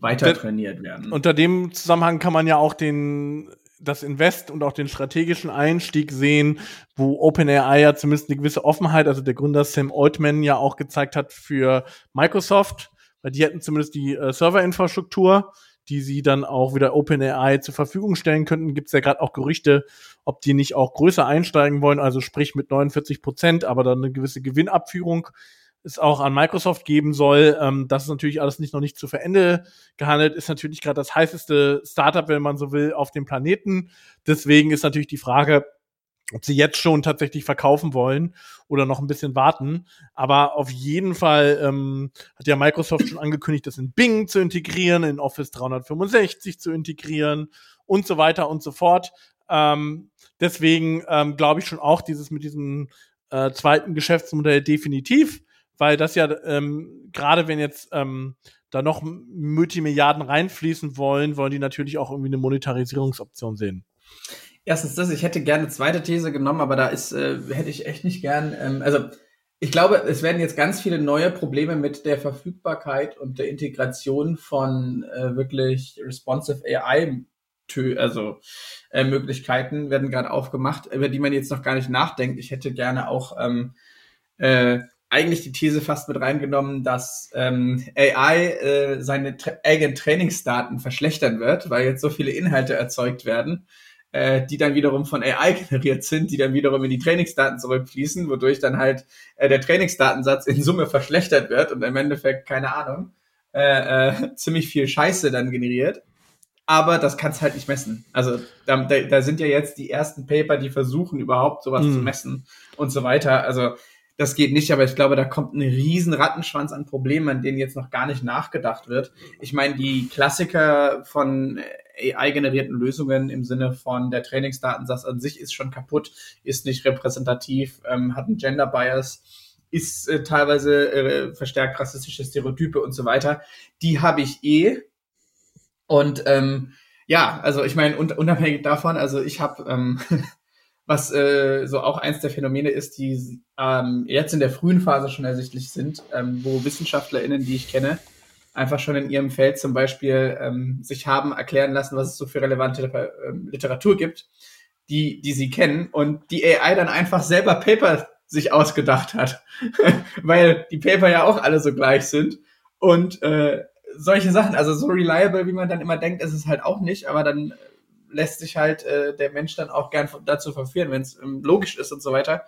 Speaker 1: weiter trainiert werden.
Speaker 2: Unter dem Zusammenhang kann man ja auch den das Invest und auch den strategischen Einstieg sehen, wo OpenAI ja zumindest eine gewisse Offenheit, also der Gründer Sam Altman ja auch gezeigt hat für Microsoft, weil die hätten zumindest die äh, Serverinfrastruktur, die sie dann auch wieder OpenAI zur Verfügung stellen könnten. Gibt es ja gerade auch Gerüchte, ob die nicht auch größer einsteigen wollen, also sprich mit 49 Prozent, aber dann eine gewisse Gewinnabführung es auch an Microsoft geben soll. Ähm, das ist natürlich alles nicht noch nicht zu Ende gehandelt, ist natürlich gerade das heißeste Startup, wenn man so will, auf dem Planeten. Deswegen ist natürlich die Frage, ob sie jetzt schon tatsächlich verkaufen wollen oder noch ein bisschen warten. Aber auf jeden Fall ähm, hat ja Microsoft schon angekündigt, das in Bing zu integrieren, in Office 365 zu integrieren und so weiter und so fort. Ähm, deswegen ähm, glaube ich schon auch dieses mit diesem äh, zweiten Geschäftsmodell definitiv weil das ja ähm, gerade wenn jetzt ähm, da noch Multimilliarden reinfließen wollen, wollen die natürlich auch irgendwie eine Monetarisierungsoption sehen.
Speaker 1: Erstens das, ich hätte gerne eine zweite These genommen, aber da ist, äh, hätte ich echt nicht gern, ähm, also ich glaube, es werden jetzt ganz viele neue Probleme mit der Verfügbarkeit und der Integration von äh, wirklich responsive AI also äh, Möglichkeiten werden gerade aufgemacht, über die man jetzt noch gar nicht nachdenkt. Ich hätte gerne auch ähm, äh, eigentlich die These fast mit reingenommen, dass ähm, AI äh, seine tra eigenen Trainingsdaten verschlechtern wird, weil jetzt so viele Inhalte erzeugt werden, äh, die dann wiederum von AI generiert sind, die dann wiederum in die Trainingsdaten zurückfließen, wodurch dann halt äh, der Trainingsdatensatz in Summe verschlechtert wird und im Endeffekt, keine Ahnung, äh, äh, ziemlich viel Scheiße dann generiert. Aber das kannst halt nicht messen. Also da, da, sind ja jetzt die ersten Paper, die versuchen überhaupt sowas mm. zu messen und so weiter. Also das geht nicht, aber ich glaube, da kommt ein riesen Rattenschwanz an Problemen, an denen jetzt noch gar nicht nachgedacht wird. Ich meine, die Klassiker von AI-generierten Lösungen im Sinne von der Trainingsdatensatz an sich ist schon kaputt, ist nicht repräsentativ, ähm, hat einen Gender Bias, ist äh, teilweise äh, verstärkt rassistische Stereotype und so weiter. Die habe ich eh. Und ähm, ja, also ich meine, unabhängig davon, also ich habe, ähm, *laughs* was äh, so auch eins der Phänomene ist, die ähm, jetzt in der frühen Phase schon ersichtlich sind, ähm, wo WissenschaftlerInnen, die ich kenne, einfach schon in ihrem Feld zum Beispiel ähm, sich haben erklären lassen, was es so für relevante äh, Literatur gibt, die, die sie kennen und die AI dann einfach selber Paper sich ausgedacht hat, *laughs* weil die Paper ja auch alle so gleich sind. Und äh, solche Sachen, also so reliable, wie man dann immer denkt, ist es halt auch nicht, aber dann lässt sich halt äh, der Mensch dann auch gern dazu verführen, wenn es ähm, logisch ist und so weiter.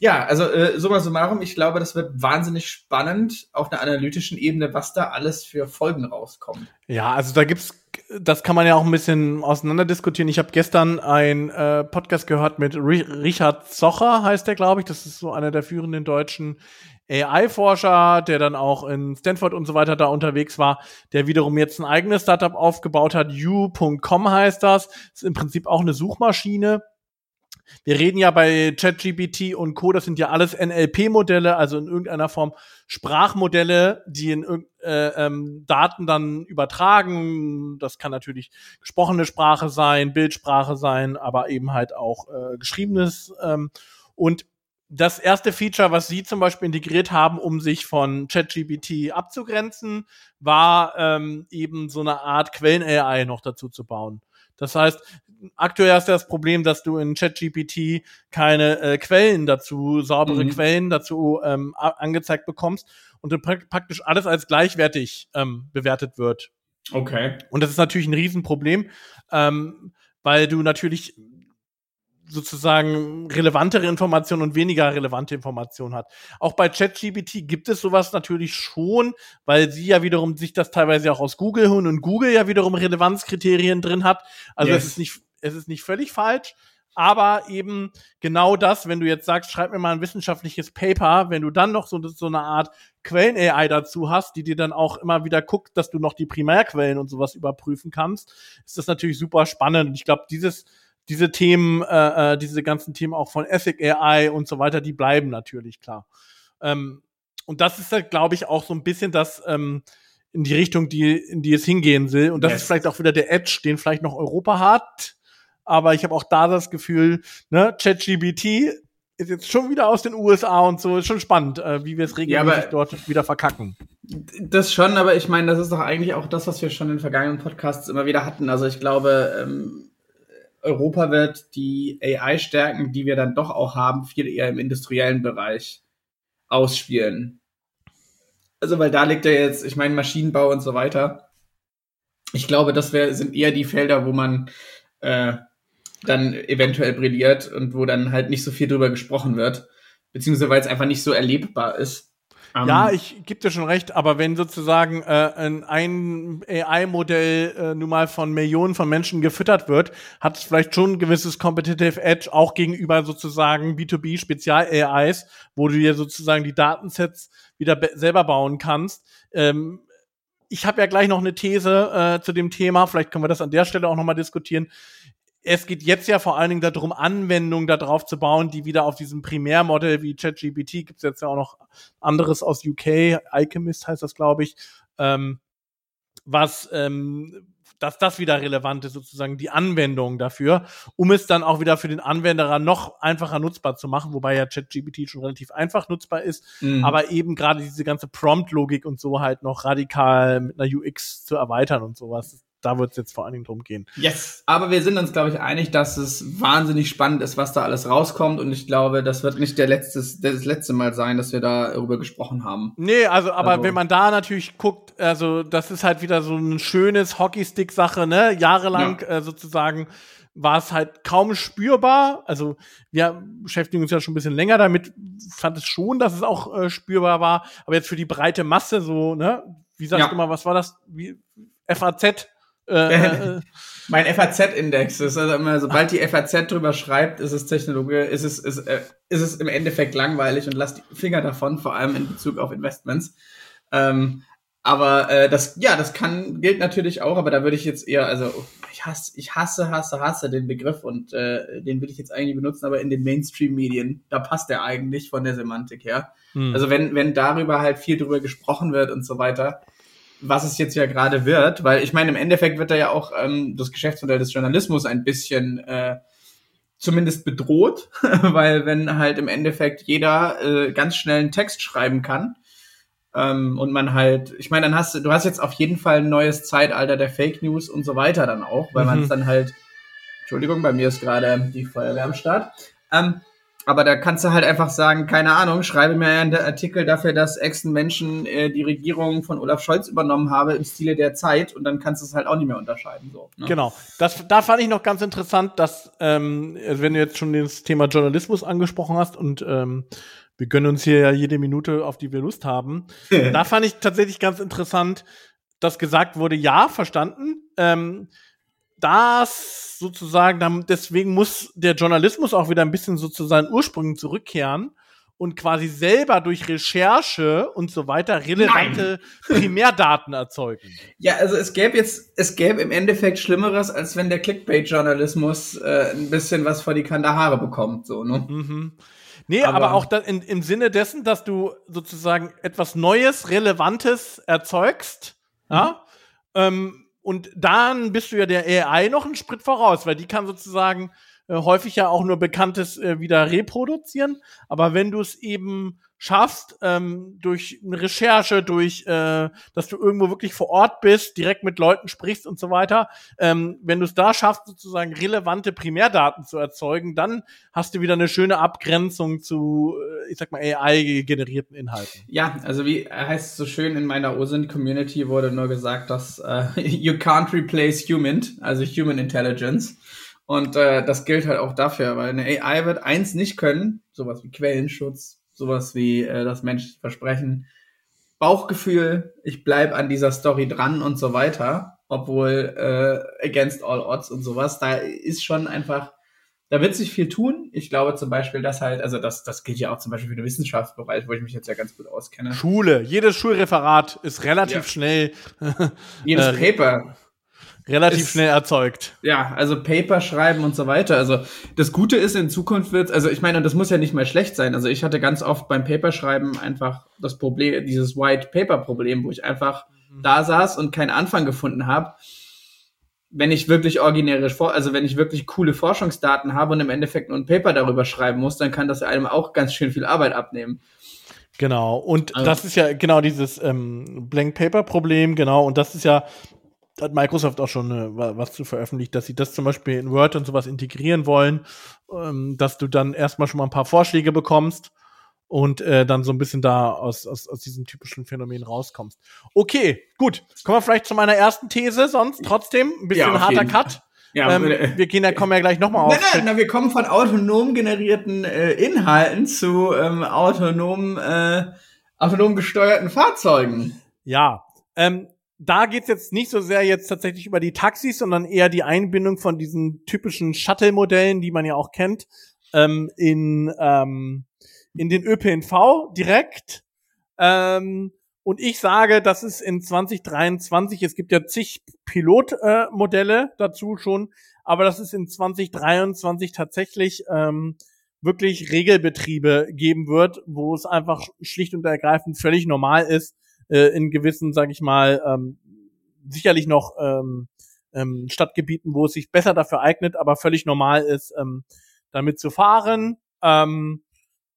Speaker 1: Ja, also äh, summa summarum, ich glaube, das wird wahnsinnig spannend auf einer analytischen Ebene, was da alles für Folgen rauskommt.
Speaker 2: Ja, also da gibt's, das kann man ja auch ein bisschen auseinander diskutieren. Ich habe gestern ein äh, Podcast gehört mit Richard Zocher, heißt der, glaube ich. Das ist so einer der führenden deutschen AI-Forscher, der dann auch in Stanford und so weiter da unterwegs war, der wiederum jetzt ein eigenes Startup aufgebaut hat. U.com heißt das. Ist im Prinzip auch eine Suchmaschine. Wir reden ja bei ChatGPT und Co. Das sind ja alles NLP-Modelle, also in irgendeiner Form Sprachmodelle, die in äh, ähm, Daten dann übertragen. Das kann natürlich gesprochene Sprache sein, Bildsprache sein, aber eben halt auch äh, geschriebenes. Ähm, und das erste Feature, was sie zum Beispiel integriert haben, um sich von ChatGPT abzugrenzen, war ähm, eben so eine Art Quellen-AI noch dazu zu bauen. Das heißt, aktuell hast du das Problem, dass du in ChatGPT keine äh, Quellen dazu, saubere mhm. Quellen dazu ähm, angezeigt bekommst und praktisch alles als gleichwertig ähm, bewertet wird.
Speaker 1: Okay.
Speaker 2: Und das ist natürlich ein Riesenproblem, ähm, weil du natürlich sozusagen relevantere Informationen und weniger relevante Informationen hat. Auch bei ChatGPT gibt es sowas natürlich schon, weil sie ja wiederum sich das teilweise auch aus Google holen und Google ja wiederum Relevanzkriterien drin hat. Also yes. es ist nicht, es ist nicht völlig falsch. Aber eben genau das, wenn du jetzt sagst, schreib mir mal ein wissenschaftliches Paper, wenn du dann noch so, so eine Art Quellen-AI dazu hast, die dir dann auch immer wieder guckt, dass du noch die Primärquellen und sowas überprüfen kannst, ist das natürlich super spannend. Und ich glaube, dieses, diese Themen, äh, äh, diese ganzen Themen auch von Ethic AI und so weiter, die bleiben natürlich klar. Ähm, und das ist halt, glaube ich, auch so ein bisschen das ähm, in die Richtung, die, in die es hingehen will. Und das yes. ist vielleicht auch wieder der Edge, den vielleicht noch Europa hat. Aber ich habe auch da das Gefühl, ne, ChatGBT ist jetzt schon wieder aus den USA und so. Ist schon spannend, äh, wie wir es regelmäßig ja, dort wieder verkacken.
Speaker 1: Das schon, aber ich meine, das ist doch eigentlich auch das, was wir schon in vergangenen Podcasts immer wieder hatten. Also ich glaube, ähm, Europa wird die AI-Stärken, die wir dann doch auch haben, viel eher im industriellen Bereich ausspielen. Also, weil da liegt ja jetzt, ich meine, Maschinenbau und so weiter. Ich glaube, das wär, sind eher die Felder, wo man äh, dann eventuell brilliert und wo dann halt nicht so viel drüber gesprochen wird, beziehungsweise weil es einfach nicht so erlebbar ist.
Speaker 2: Um, ja, ähm, ich gebe dir schon recht, aber wenn sozusagen äh, ein AI-Modell äh, nun mal von Millionen von Menschen gefüttert wird, hat es vielleicht schon ein gewisses Competitive Edge auch gegenüber sozusagen B2B-Spezial-AIs, wo du dir sozusagen die Datensets wieder selber bauen kannst. Ähm, ich habe ja gleich noch eine These äh, zu dem Thema, vielleicht können wir das an der Stelle auch nochmal diskutieren es geht jetzt ja vor allen Dingen darum, Anwendungen darauf zu bauen, die wieder auf diesem Primärmodell wie ChatGPT, gibt es jetzt ja auch noch anderes aus UK, Alchemist heißt das, glaube ich, ähm, was ähm, dass das wieder relevant ist, sozusagen die Anwendung dafür, um es dann auch wieder für den Anwender noch einfacher nutzbar zu machen, wobei ja ChatGPT schon relativ einfach nutzbar ist, mhm. aber eben gerade diese ganze Prompt-Logik und so halt noch radikal mit einer UX zu erweitern und sowas da wird es jetzt vor allen Dingen drum gehen.
Speaker 1: Yes, aber wir sind uns, glaube ich, einig, dass es wahnsinnig spannend ist, was da alles rauskommt. Und ich glaube, das wird nicht der letzte, das letzte Mal sein, dass wir darüber gesprochen haben.
Speaker 2: Nee, also, aber also. wenn man da natürlich guckt, also das ist halt wieder so ein schönes Hockeystick-Sache, ne? Jahrelang ja. äh, sozusagen war es halt kaum spürbar. Also wir beschäftigen uns ja schon ein bisschen länger damit, fand es schon, dass es auch äh, spürbar war. Aber jetzt für die breite Masse so, ne? Wie sagst ja. du mal, was war das? Wie, FAZ
Speaker 1: äh, äh, *laughs* mein FAZ-Index ist also immer, sobald die FAZ drüber schreibt, ist es Technologie, ist es, ist, äh, ist es im Endeffekt langweilig und lasst die Finger davon, vor allem in Bezug auf Investments. Ähm, aber äh, das, ja, das kann, gilt natürlich auch, aber da würde ich jetzt eher, also ich hasse, ich hasse, hasse, hasse den Begriff und äh, den will ich jetzt eigentlich benutzen, aber in den Mainstream-Medien, da passt der eigentlich von der Semantik her. Hm. Also wenn, wenn darüber halt viel drüber gesprochen wird und so weiter, was es jetzt ja gerade wird, weil ich meine, im Endeffekt wird da ja auch ähm, das Geschäftsmodell des Journalismus ein bisschen äh, zumindest bedroht, *laughs* weil wenn halt im Endeffekt jeder äh, ganz schnell einen Text schreiben kann ähm, und man halt, ich meine, dann hast du, du hast jetzt auf jeden Fall ein neues Zeitalter der Fake News und so weiter dann auch, weil mhm. man es dann halt, Entschuldigung, bei mir ist gerade die Feuerwehr am Start. Ähm, aber da kannst du halt einfach sagen, keine Ahnung, schreibe mir einen Artikel dafür, dass Ex-Menschen äh, die Regierung von Olaf Scholz übernommen habe im Stile der Zeit und dann kannst du es halt auch nicht mehr unterscheiden. So,
Speaker 2: ne? Genau. Das, da fand ich noch ganz interessant, dass, ähm, wenn du jetzt schon das Thema Journalismus angesprochen hast und ähm, wir gönnen uns hier ja jede Minute, auf die wir Lust haben. *laughs* da fand ich tatsächlich ganz interessant, dass gesagt wurde, ja, verstanden. Ähm, das sozusagen, deswegen muss der Journalismus auch wieder ein bisschen so zu seinen Ursprüngen zurückkehren und quasi selber durch Recherche und so weiter relevante Nein. *laughs* Primärdaten erzeugen.
Speaker 1: Ja, also es gäbe jetzt, es gäbe im Endeffekt Schlimmeres, als wenn der Clickbait-Journalismus äh, ein bisschen was vor die Kandahare bekommt, so, ne?
Speaker 2: Mhm. Nee, aber, aber auch da, in, im Sinne dessen, dass du sozusagen etwas Neues, Relevantes erzeugst, mhm. ja, ähm, und dann bist du ja der AI noch einen Sprit voraus, weil die kann sozusagen äh, häufig ja auch nur Bekanntes äh, wieder reproduzieren. Aber wenn du es eben schaffst, ähm, durch eine Recherche, durch, äh, dass du irgendwo wirklich vor Ort bist, direkt mit Leuten sprichst und so weiter, ähm, wenn du es da schaffst, sozusagen relevante Primärdaten zu erzeugen, dann hast du wieder eine schöne Abgrenzung zu, äh, ich sag mal, AI-generierten Inhalten.
Speaker 1: Ja, also wie heißt es so schön in meiner OSINT-Community wurde nur gesagt, dass äh, *laughs* you can't replace human, also human intelligence. Und äh, das gilt halt auch dafür, weil eine AI wird eins nicht können, sowas wie Quellenschutz, sowas wie äh, das menschliche Versprechen, Bauchgefühl, ich bleib an dieser Story dran und so weiter, obwohl äh, against all odds und sowas, da ist schon einfach, da wird sich viel tun. Ich glaube zum Beispiel, dass halt, also das, das gilt ja auch zum Beispiel für den Wissenschaftsbereich, wo ich mich jetzt ja ganz gut auskenne.
Speaker 2: Schule, jedes Schulreferat ist relativ ja. schnell. *laughs*
Speaker 1: jedes äh, Paper
Speaker 2: relativ ist, schnell erzeugt.
Speaker 1: Ja, also Paper schreiben und so weiter. Also das Gute ist, in Zukunft wird, also ich meine, und das muss ja nicht mal schlecht sein. Also ich hatte ganz oft beim Paperschreiben einfach das Problem, dieses White Paper Problem, wo ich einfach mhm. da saß und keinen Anfang gefunden habe. Wenn ich wirklich originäre, also wenn ich wirklich coole Forschungsdaten habe und im Endeffekt nur ein Paper darüber schreiben muss, dann kann das einem auch ganz schön viel Arbeit abnehmen.
Speaker 2: Genau, und also, das ist ja genau dieses ähm, Blank Paper Problem, genau, und das ist ja hat Microsoft auch schon äh, was zu veröffentlicht, dass sie das zum Beispiel in Word und sowas integrieren wollen, ähm, dass du dann erstmal schon mal ein paar Vorschläge bekommst und äh, dann so ein bisschen da aus, aus, aus diesem typischen Phänomen rauskommst. Okay, gut. Kommen wir vielleicht zu meiner ersten These, sonst trotzdem ein bisschen ja, harter Cut. Ja, ähm, äh, wir gehen, da kommen ja gleich nochmal auf.
Speaker 1: Nein, nein, wir kommen von autonom generierten äh, Inhalten zu ähm, autonom, äh, autonom gesteuerten Fahrzeugen.
Speaker 2: Ja, ähm, da geht's jetzt nicht so sehr jetzt tatsächlich über die Taxis, sondern eher die Einbindung von diesen typischen Shuttle-Modellen, die man ja auch kennt, ähm, in, ähm, in den ÖPNV direkt. Ähm, und ich sage, das ist in 2023, es gibt ja zig Pilotmodelle äh, dazu schon, aber das ist in 2023 tatsächlich ähm, wirklich Regelbetriebe geben wird, wo es einfach schlicht und ergreifend völlig normal ist, äh, in gewissen, sage ich mal, ähm, sicherlich noch ähm, ähm, Stadtgebieten, wo es sich besser dafür eignet, aber völlig normal ist, ähm, damit zu fahren. Ähm,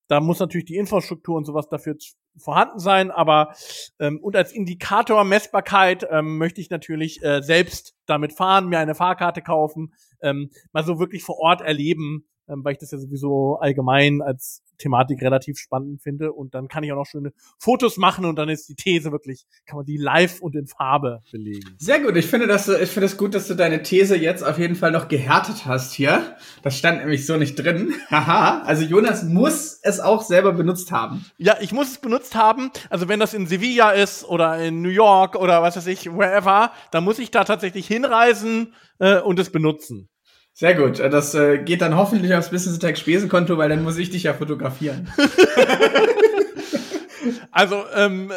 Speaker 2: da muss natürlich die Infrastruktur und sowas dafür vorhanden sein, aber ähm, und als Indikator Messbarkeit ähm, möchte ich natürlich äh, selbst damit fahren, mir eine Fahrkarte kaufen, ähm, mal so wirklich vor Ort erleben, ähm, weil ich das ja sowieso allgemein als Thematik relativ spannend finde. Und dann kann ich auch noch schöne Fotos machen und dann ist die These wirklich, kann man die live und in Farbe belegen.
Speaker 1: Sehr gut. Ich finde das, ich finde es gut, dass du deine These jetzt auf jeden Fall noch gehärtet hast hier. Das stand nämlich so nicht drin. *laughs* Haha. also Jonas muss es auch selber benutzt haben.
Speaker 2: Ja, ich muss es benutzt haben. Also wenn das in Sevilla ist oder in New York oder was weiß ich, wherever, dann muss ich da tatsächlich hinreisen äh, und es benutzen.
Speaker 1: Sehr gut. Das äh, geht dann hoffentlich aufs Business Attack Spesenkonto, weil dann muss ich dich ja fotografieren. *laughs*
Speaker 2: also, ähm,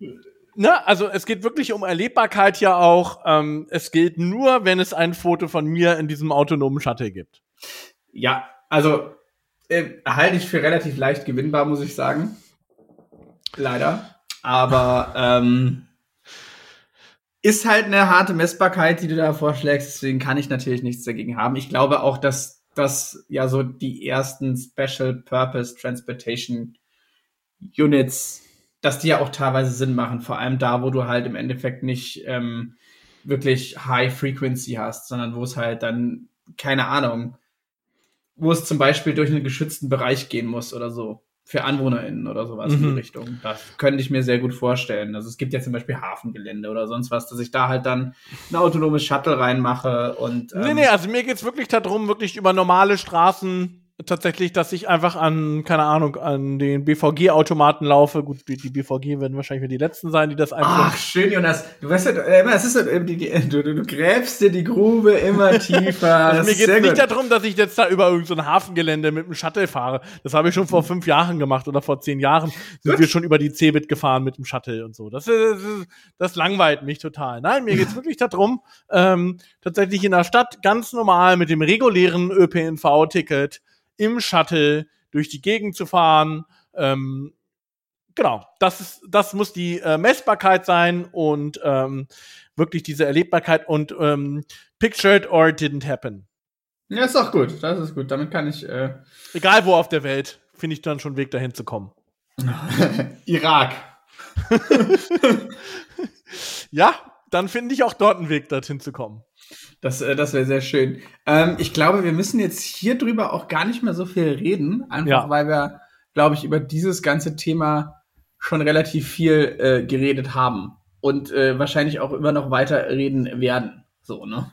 Speaker 2: äh, ne, also es geht wirklich um Erlebbarkeit ja auch. Ähm, es gilt nur, wenn es ein Foto von mir in diesem autonomen Shuttle gibt.
Speaker 1: Ja, also äh, halte ich für relativ leicht gewinnbar, muss ich sagen. Leider. Aber ähm, ist halt eine harte Messbarkeit, die du da vorschlägst, deswegen kann ich natürlich nichts dagegen haben. Ich glaube auch, dass das ja so die ersten Special Purpose Transportation Units, dass die ja auch teilweise Sinn machen, vor allem da, wo du halt im Endeffekt nicht ähm, wirklich High Frequency hast, sondern wo es halt dann, keine Ahnung, wo es zum Beispiel durch einen geschützten Bereich gehen muss oder so für AnwohnerInnen oder sowas mhm. in die mhm. Richtung. Das könnte ich mir sehr gut vorstellen. Also es gibt ja zum Beispiel Hafengelände oder sonst was, dass ich da halt dann ein autonomes Shuttle reinmache und.
Speaker 2: Ähm, nee, nee, also mir geht's wirklich darum, wirklich über normale Straßen tatsächlich, dass ich einfach an, keine Ahnung, an den BVG-Automaten laufe. Gut, die, die BVG werden wahrscheinlich die letzten sein, die das
Speaker 1: einfach. Ach, schön, Jonas. Du weißt ja, immer, es ist äh, die, die, du, du, gräbst dir die Grube immer *laughs* tiefer.
Speaker 2: also mir geht es nicht darum, dass ich jetzt da über irgendein so Hafengelände mit dem Shuttle fahre. Das habe ich schon vor fünf Jahren gemacht oder vor zehn Jahren sind gut. wir schon über die Cebit gefahren mit dem Shuttle und so. Das, das, das langweilt mich total. Nein, mir geht es *laughs* wirklich darum, ähm, tatsächlich in der Stadt ganz normal mit dem regulären ÖPNV-Ticket im Shuttle durch die Gegend zu fahren. Ähm, genau, das ist, das muss die äh, Messbarkeit sein und ähm, wirklich diese Erlebbarkeit und ähm, pictured or it didn't happen.
Speaker 1: Ja, ist doch gut. Das ist gut. Damit kann ich. Äh
Speaker 2: Egal wo auf der Welt, finde ich dann schon einen Weg dahin zu kommen. *laughs*
Speaker 1: Irak. *laughs*
Speaker 2: ja, dann finde ich auch dort einen Weg dorthin zu kommen.
Speaker 1: Das, äh, das wäre sehr schön. Ähm, ich glaube, wir müssen jetzt hier drüber auch gar nicht mehr so viel reden, einfach ja. weil wir, glaube ich, über dieses ganze Thema schon relativ viel äh, geredet haben und äh, wahrscheinlich auch immer noch weiter reden werden. So, ne?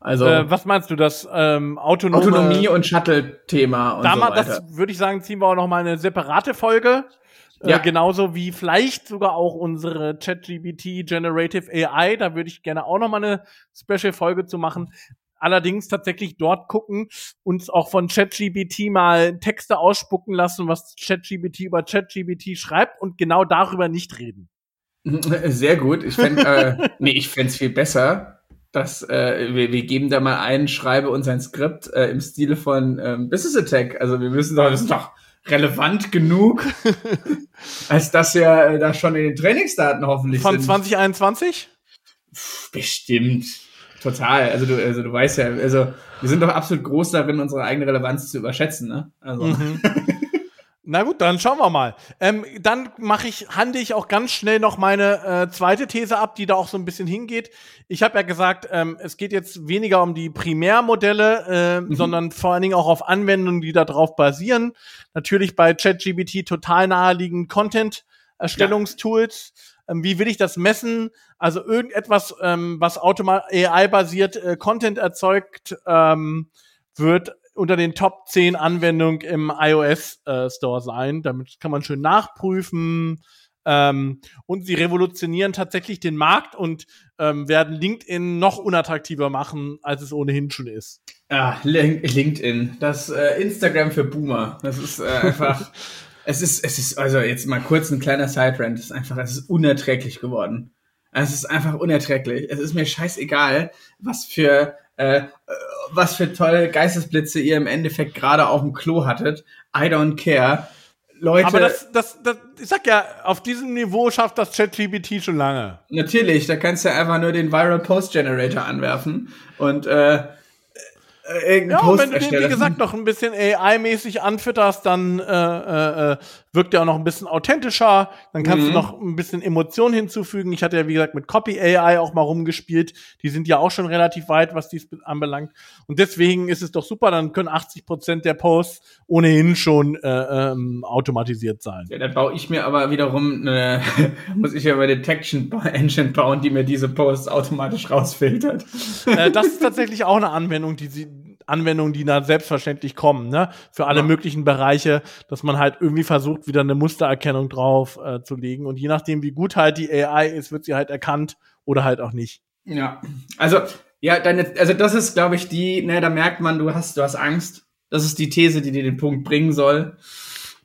Speaker 2: Also äh, was meinst du, das ähm, autonome
Speaker 1: Autonomie und Shuttle-Thema
Speaker 2: und so weiter. Das würde ich sagen, ziehen wir auch noch mal eine separate Folge ja. Äh, genauso wie vielleicht sogar auch unsere ChatGBT Generative AI. Da würde ich gerne auch noch mal eine Special-Folge zu machen. Allerdings tatsächlich dort gucken, uns auch von ChatGBT mal Texte ausspucken lassen, was ChatGBT über ChatGBT schreibt und genau darüber nicht reden. *laughs*
Speaker 1: Sehr gut. Ich fände, äh, *laughs* nee, ich fände es viel besser, dass äh, wir, wir geben da mal ein, schreibe uns ein Skript äh, im Stile von ähm, Business Attack. Also wir müssen doch, das ist doch relevant genug, *laughs* als dass wir äh, da schon in den Trainingsdaten hoffentlich
Speaker 2: Von sind. Von 2021?
Speaker 1: Bestimmt. Total. Also du, also du weißt ja, also wir sind doch absolut groß darin, unsere eigene Relevanz zu überschätzen, ne? Also. Mhm. *laughs*
Speaker 2: Na gut, dann schauen wir mal. Ähm, dann mache ich, handle ich auch ganz schnell noch meine äh, zweite These ab, die da auch so ein bisschen hingeht. Ich habe ja gesagt, ähm, es geht jetzt weniger um die Primärmodelle, äh, mhm. sondern vor allen Dingen auch auf Anwendungen, die darauf basieren. Natürlich bei ChatGBT total naheliegend Content-Erstellungstools. Ja. Ähm, wie will ich das messen? Also irgendetwas, ähm, was automat AI-basiert äh, Content erzeugt, ähm, wird unter den Top 10 Anwendungen im iOS äh, Store sein. Damit kann man schön nachprüfen. Ähm, und sie revolutionieren tatsächlich den Markt und ähm, werden LinkedIn noch unattraktiver machen, als es ohnehin schon ist.
Speaker 1: Ja, LinkedIn, das äh, Instagram für Boomer. Das ist äh, einfach, *laughs* es ist, es ist, also jetzt mal kurz ein kleiner Side-Rant, es ist einfach, es ist unerträglich geworden. Es ist einfach unerträglich. Es ist mir scheißegal, was für äh, was für tolle Geistesblitze ihr im Endeffekt gerade auf dem Klo hattet. I don't care. Leute.
Speaker 2: Aber das, das, das, ich sag ja, auf diesem Niveau schafft das ChatGPT schon lange.
Speaker 1: Natürlich, da kannst du einfach nur den Viral Post Generator anwerfen und äh,
Speaker 2: äh, ja, Post wenn du den, wie gesagt, noch ein bisschen AI-mäßig anfütterst, dann äh, äh, äh, wirkt der auch noch ein bisschen authentischer. Dann kannst mhm. du noch ein bisschen Emotionen hinzufügen. Ich hatte ja, wie gesagt, mit Copy AI auch mal rumgespielt. Die sind ja auch schon relativ weit, was dies anbelangt. Und deswegen ist es doch super, dann können 80 Prozent der Posts ohnehin schon äh, ähm, automatisiert sein.
Speaker 1: Ja, dann baue ich mir aber wiederum, eine, *laughs* muss ich ja bei Detection Engine bauen, die mir diese Posts automatisch rausfiltert.
Speaker 2: Äh, das ist *laughs* tatsächlich auch eine Anwendung, die sie Anwendungen, die da selbstverständlich kommen, ne? Für alle ja. möglichen Bereiche, dass man halt irgendwie versucht, wieder eine Mustererkennung drauf äh, zu legen. Und je nachdem, wie gut halt die AI ist, wird sie halt erkannt oder halt auch nicht.
Speaker 1: Ja, also, ja, deine, also das ist, glaube ich, die, ne, da merkt man, du hast, du hast Angst. Das ist die These, die dir den Punkt bringen soll.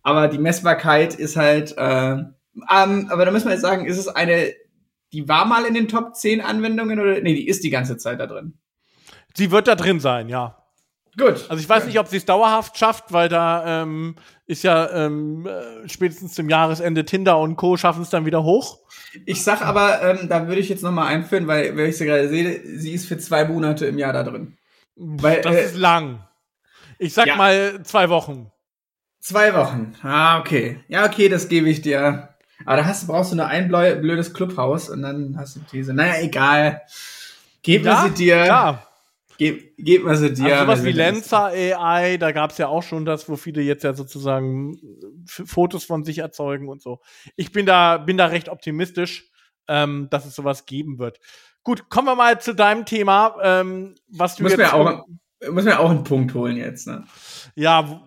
Speaker 1: Aber die Messbarkeit ist halt, äh, ähm, aber da müssen wir jetzt sagen, ist es eine, die war mal in den Top 10 Anwendungen oder, nee, die ist die ganze Zeit da drin.
Speaker 2: Sie wird da drin sein, ja.
Speaker 1: Gut.
Speaker 2: Also ich weiß nicht, ob sie es dauerhaft schafft, weil da ähm, ist ja ähm, äh, spätestens zum Jahresende Tinder und Co. schaffen es dann wieder hoch.
Speaker 1: Ich sag aber, ähm, da würde ich jetzt noch mal einführen, weil, wenn ich sie gerade sehe, sie ist für zwei Monate im Jahr da drin.
Speaker 2: Weil, das äh, ist lang. Ich sag ja. mal zwei Wochen.
Speaker 1: Zwei Wochen. Ah, okay. Ja, okay, das gebe ich dir. Aber da hast, brauchst du nur ein blödes Clubhaus und dann hast du diese. Naja, egal. Gib ja, sie dir. Klar. Gib, gib mal sie dir.
Speaker 2: Also sowas wie Lenza AI, da gab es ja auch schon das, wo viele jetzt ja sozusagen Fotos von sich erzeugen und so. Ich bin da, bin da recht optimistisch, ähm, dass es sowas geben wird. Gut, kommen wir mal zu deinem Thema, ähm, was du
Speaker 1: muss jetzt. Mir auch, muss mir auch einen Punkt holen jetzt, ne?
Speaker 2: Ja,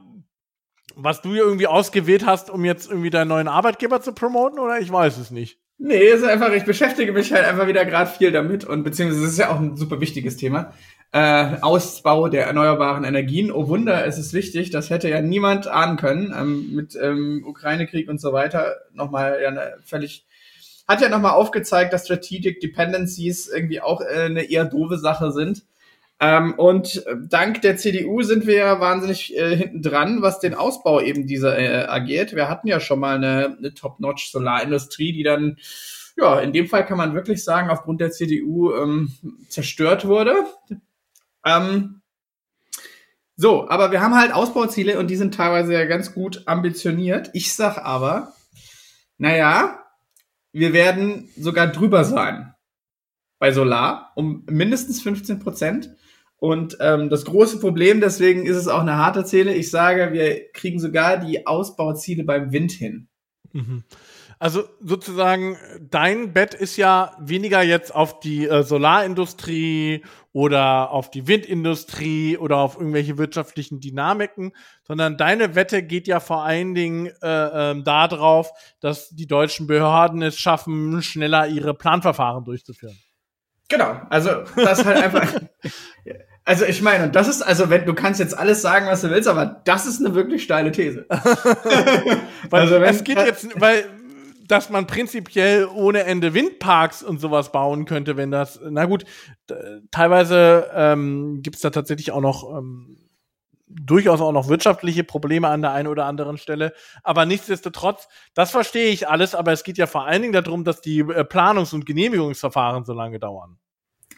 Speaker 2: was du irgendwie ausgewählt hast, um jetzt irgendwie deinen neuen Arbeitgeber zu promoten, oder ich weiß es nicht.
Speaker 1: Nee, ist einfach, ich beschäftige mich halt einfach wieder gerade viel damit und beziehungsweise es ist ja auch ein super wichtiges Thema. Äh, Ausbau der erneuerbaren Energien. Oh Wunder, es ist wichtig, das hätte ja niemand ahnen können. Ähm, mit ähm, Ukraine-Krieg und so weiter nochmal ja, ne, völlig hat ja nochmal aufgezeigt, dass Strategic Dependencies irgendwie auch äh, eine eher doofe Sache sind. Ähm, und dank der CDU sind wir ja wahnsinnig äh, hinten dran, was den Ausbau eben dieser äh, agiert. Wir hatten ja schon mal eine, eine Top-Notch Solarindustrie, die dann, ja, in dem Fall kann man wirklich sagen, aufgrund der CDU ähm, zerstört wurde. Ähm, so, aber wir haben halt Ausbauziele und die sind teilweise ja ganz gut ambitioniert. Ich sag aber, naja, wir werden sogar drüber sein bei Solar um mindestens 15 Prozent. Und ähm, das große Problem, deswegen ist es auch eine harte Ziele. Ich sage, wir kriegen sogar die Ausbauziele beim Wind hin.
Speaker 2: Mhm. Also sozusagen, dein Bett ist ja weniger jetzt auf die äh, Solarindustrie oder auf die Windindustrie oder auf irgendwelche wirtschaftlichen Dynamiken, sondern deine Wette geht ja vor allen Dingen äh, ähm, darauf, dass die deutschen Behörden es schaffen, schneller ihre Planverfahren durchzuführen.
Speaker 1: Genau, also das halt einfach. *laughs* Also ich meine, und das ist, also wenn du kannst jetzt alles sagen, was du willst, aber das ist eine wirklich steile These. *laughs*
Speaker 2: weil also wenn, es geht jetzt, weil dass man prinzipiell ohne Ende Windparks und sowas bauen könnte, wenn das, na gut, teilweise ähm, gibt es da tatsächlich auch noch ähm, durchaus auch noch wirtschaftliche Probleme an der einen oder anderen Stelle. Aber nichtsdestotrotz, das verstehe ich alles, aber es geht ja vor allen Dingen darum, dass die äh, Planungs- und Genehmigungsverfahren so lange dauern.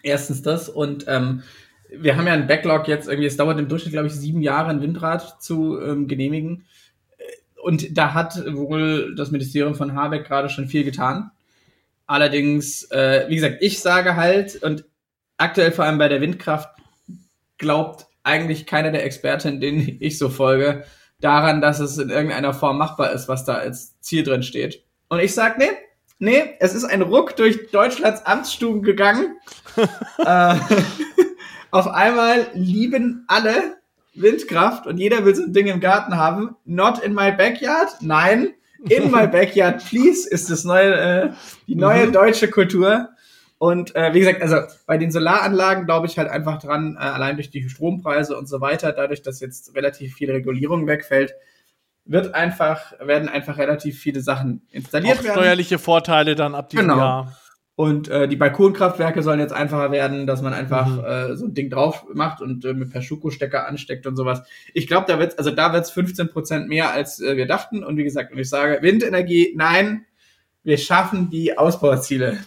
Speaker 1: Erstens das und ähm, wir haben ja einen Backlog jetzt irgendwie, es dauert im Durchschnitt, glaube ich, sieben Jahre, ein Windrad zu ähm, genehmigen. Und da hat wohl das Ministerium von Habeck gerade schon viel getan. Allerdings, äh, wie gesagt, ich sage halt, und aktuell vor allem bei der Windkraft glaubt eigentlich keiner der Experten, denen ich so folge, daran, dass es in irgendeiner Form machbar ist, was da als Ziel drin steht. Und ich sag, nee, nee, es ist ein Ruck durch Deutschlands Amtsstuben gegangen. *laughs* äh, *laughs* auf einmal lieben alle Windkraft und jeder will so ein Ding im Garten haben. Not in my backyard? Nein. In my *laughs* backyard, please, ist das neue, äh, die neue mhm. deutsche Kultur. Und äh, wie gesagt, also bei den Solaranlagen glaube ich halt einfach dran, äh, allein durch die Strompreise und so weiter, dadurch, dass jetzt relativ viel Regulierung wegfällt, wird einfach, werden einfach relativ viele Sachen installiert Auch werden.
Speaker 2: Steuerliche Vorteile dann ab diesem genau. Jahr.
Speaker 1: Und äh, die Balkonkraftwerke sollen jetzt einfacher werden, dass man einfach mhm. äh, so ein Ding drauf macht und äh, mit Perschuko-Stecker ansteckt und sowas. Ich glaube, da wird's, also da wird's 15 Prozent mehr, als äh, wir dachten. Und wie gesagt, und ich sage, Windenergie, nein, wir schaffen die Ausbauziele.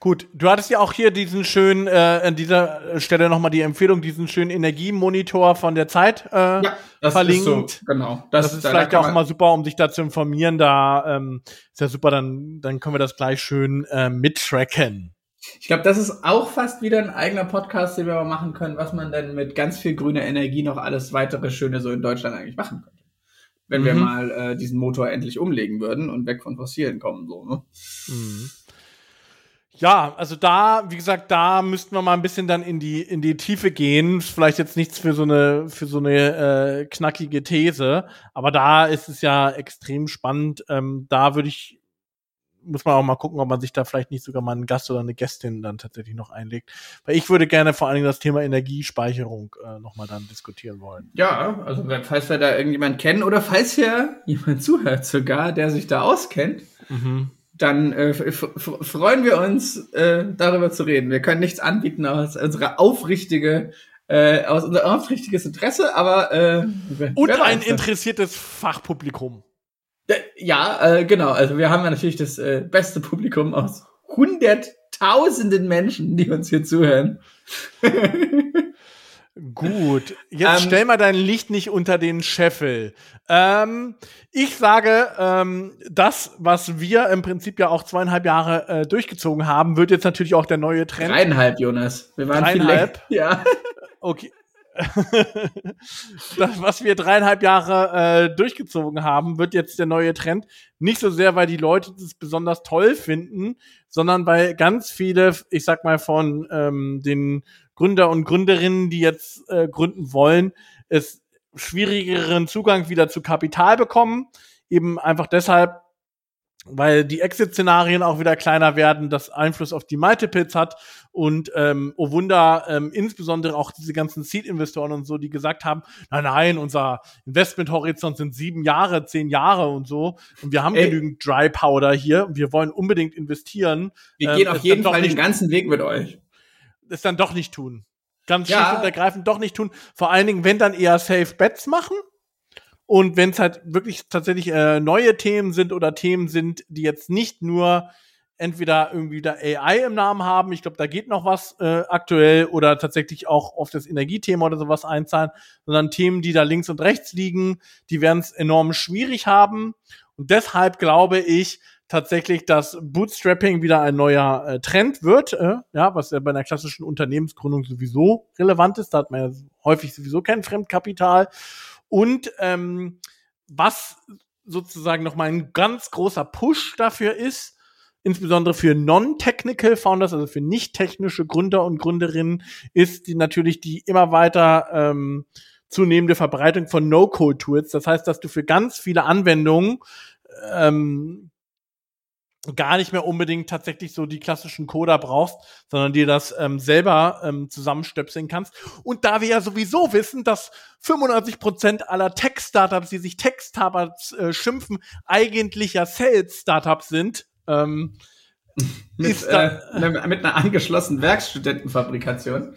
Speaker 2: Gut, du hattest ja auch hier diesen schönen, äh, an dieser Stelle nochmal die Empfehlung, diesen schönen Energiemonitor von der Zeit äh, ja, das verlinkt. Ist so,
Speaker 1: genau.
Speaker 2: Das, das ist da, vielleicht da auch mal super, um dich da zu informieren. Da ähm, ist ja super, dann, dann können wir das gleich schön äh, mittracken.
Speaker 1: Ich glaube, das ist auch fast wieder ein eigener Podcast, den wir mal machen können, was man denn mit ganz viel grüner Energie noch alles weitere Schöne so in Deutschland eigentlich machen könnte. Wenn mhm. wir mal äh, diesen Motor endlich umlegen würden und weg von fossilen kommen, so, ne? Mhm.
Speaker 2: Ja, also da, wie gesagt, da müssten wir mal ein bisschen dann in die in die Tiefe gehen. Vielleicht jetzt nichts für so eine für so eine äh, knackige These, aber da ist es ja extrem spannend. Ähm, da würde ich muss man auch mal gucken, ob man sich da vielleicht nicht sogar mal einen Gast oder eine Gästin dann tatsächlich noch einlegt. Weil ich würde gerne vor allen Dingen das Thema Energiespeicherung äh, nochmal dann diskutieren wollen.
Speaker 1: Ja, also falls wir da irgendjemand kennen oder falls hier jemand zuhört sogar, der sich da auskennt, mhm dann äh, freuen wir uns, äh, darüber zu reden. Wir können nichts anbieten als unsere aufrichtige äh, aus unser aufrichtiges Interesse, aber äh,
Speaker 2: und ein interessiertes Fachpublikum.
Speaker 1: Ja, äh, genau. Also wir haben ja natürlich das äh, beste Publikum aus hunderttausenden Menschen, die uns hier zuhören. *laughs*
Speaker 2: Gut, jetzt ähm, stell mal dein Licht nicht unter den Scheffel. Ähm, ich sage, ähm, das, was wir im Prinzip ja auch zweieinhalb Jahre äh, durchgezogen haben, wird jetzt natürlich auch der neue Trend.
Speaker 1: Dreieinhalb, Jonas.
Speaker 2: Wir waren dreieinhalb. *laughs*
Speaker 1: Ja.
Speaker 2: Okay. *laughs* das, was wir dreieinhalb Jahre äh, durchgezogen haben, wird jetzt der neue Trend. Nicht so sehr, weil die Leute das besonders toll finden, sondern weil ganz viele, ich sag mal, von ähm, den Gründer und Gründerinnen, die jetzt äh, gründen wollen, es schwierigeren Zugang wieder zu Kapital bekommen. Eben einfach deshalb, weil die Exit-Szenarien auch wieder kleiner werden, das Einfluss auf die Multiples hat und ähm, oh Wunder, ähm, insbesondere auch diese ganzen Seed-Investoren und so, die gesagt haben, nein, nein, unser Investment-Horizont sind sieben Jahre, zehn Jahre und so und wir haben Ey. genügend Dry Powder hier und wir wollen unbedingt investieren.
Speaker 1: Wir ähm, gehen auf jeden Fall den ganzen Weg mit euch.
Speaker 2: Es dann doch nicht tun. Ganz ja. schlicht und ergreifend doch nicht tun. Vor allen Dingen, wenn dann eher Safe Bets machen und wenn es halt wirklich tatsächlich äh, neue Themen sind oder Themen sind, die jetzt nicht nur entweder irgendwie da AI im Namen haben, ich glaube, da geht noch was äh, aktuell oder tatsächlich auch auf das Energiethema oder sowas einzahlen, sondern Themen, die da links und rechts liegen, die werden es enorm schwierig haben. Und deshalb glaube ich tatsächlich, dass Bootstrapping wieder ein neuer äh, Trend wird, äh, ja, was ja bei einer klassischen Unternehmensgründung sowieso relevant ist. Da hat man ja häufig sowieso kein Fremdkapital. Und ähm, was sozusagen noch mal ein ganz großer Push dafür ist, insbesondere für non-technical Founders, also für nicht technische Gründer und Gründerinnen, ist die natürlich die immer weiter ähm, zunehmende Verbreitung von No-Code-Tools. Das heißt, dass du für ganz viele Anwendungen ähm, gar nicht mehr unbedingt tatsächlich so die klassischen Coder brauchst, sondern dir das ähm, selber ähm, zusammenstöpseln kannst. Und da wir ja sowieso wissen, dass 95 Prozent aller Tech-Startups, die sich Tech-Startups äh, schimpfen, eigentlich ja Sales-Startups sind, ähm, *laughs*
Speaker 1: mit, da, äh, mit einer angeschlossenen Werkstudentenfabrikation.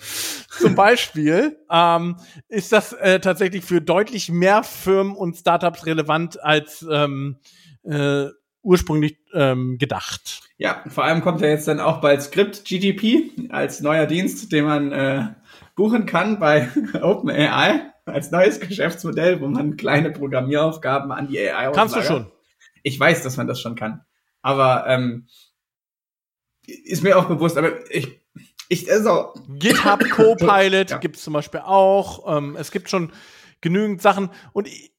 Speaker 2: Zum Beispiel ähm, ist das äh, tatsächlich für deutlich mehr Firmen und Startups relevant als ähm, äh, ursprünglich ähm, gedacht.
Speaker 1: Ja, vor allem kommt ja jetzt dann auch bald Script GDP als neuer Dienst, den man äh, buchen kann bei *laughs* OpenAI als neues Geschäftsmodell, wo man kleine Programmieraufgaben an die AI auslagert.
Speaker 2: Kannst du schon.
Speaker 1: Ich weiß, dass man das schon kann. Aber ähm, ist mir auch bewusst, aber ich ich also
Speaker 2: GitHub *laughs* Copilot ja. gibt es zum Beispiel auch. Ähm, es gibt schon genügend Sachen und ich,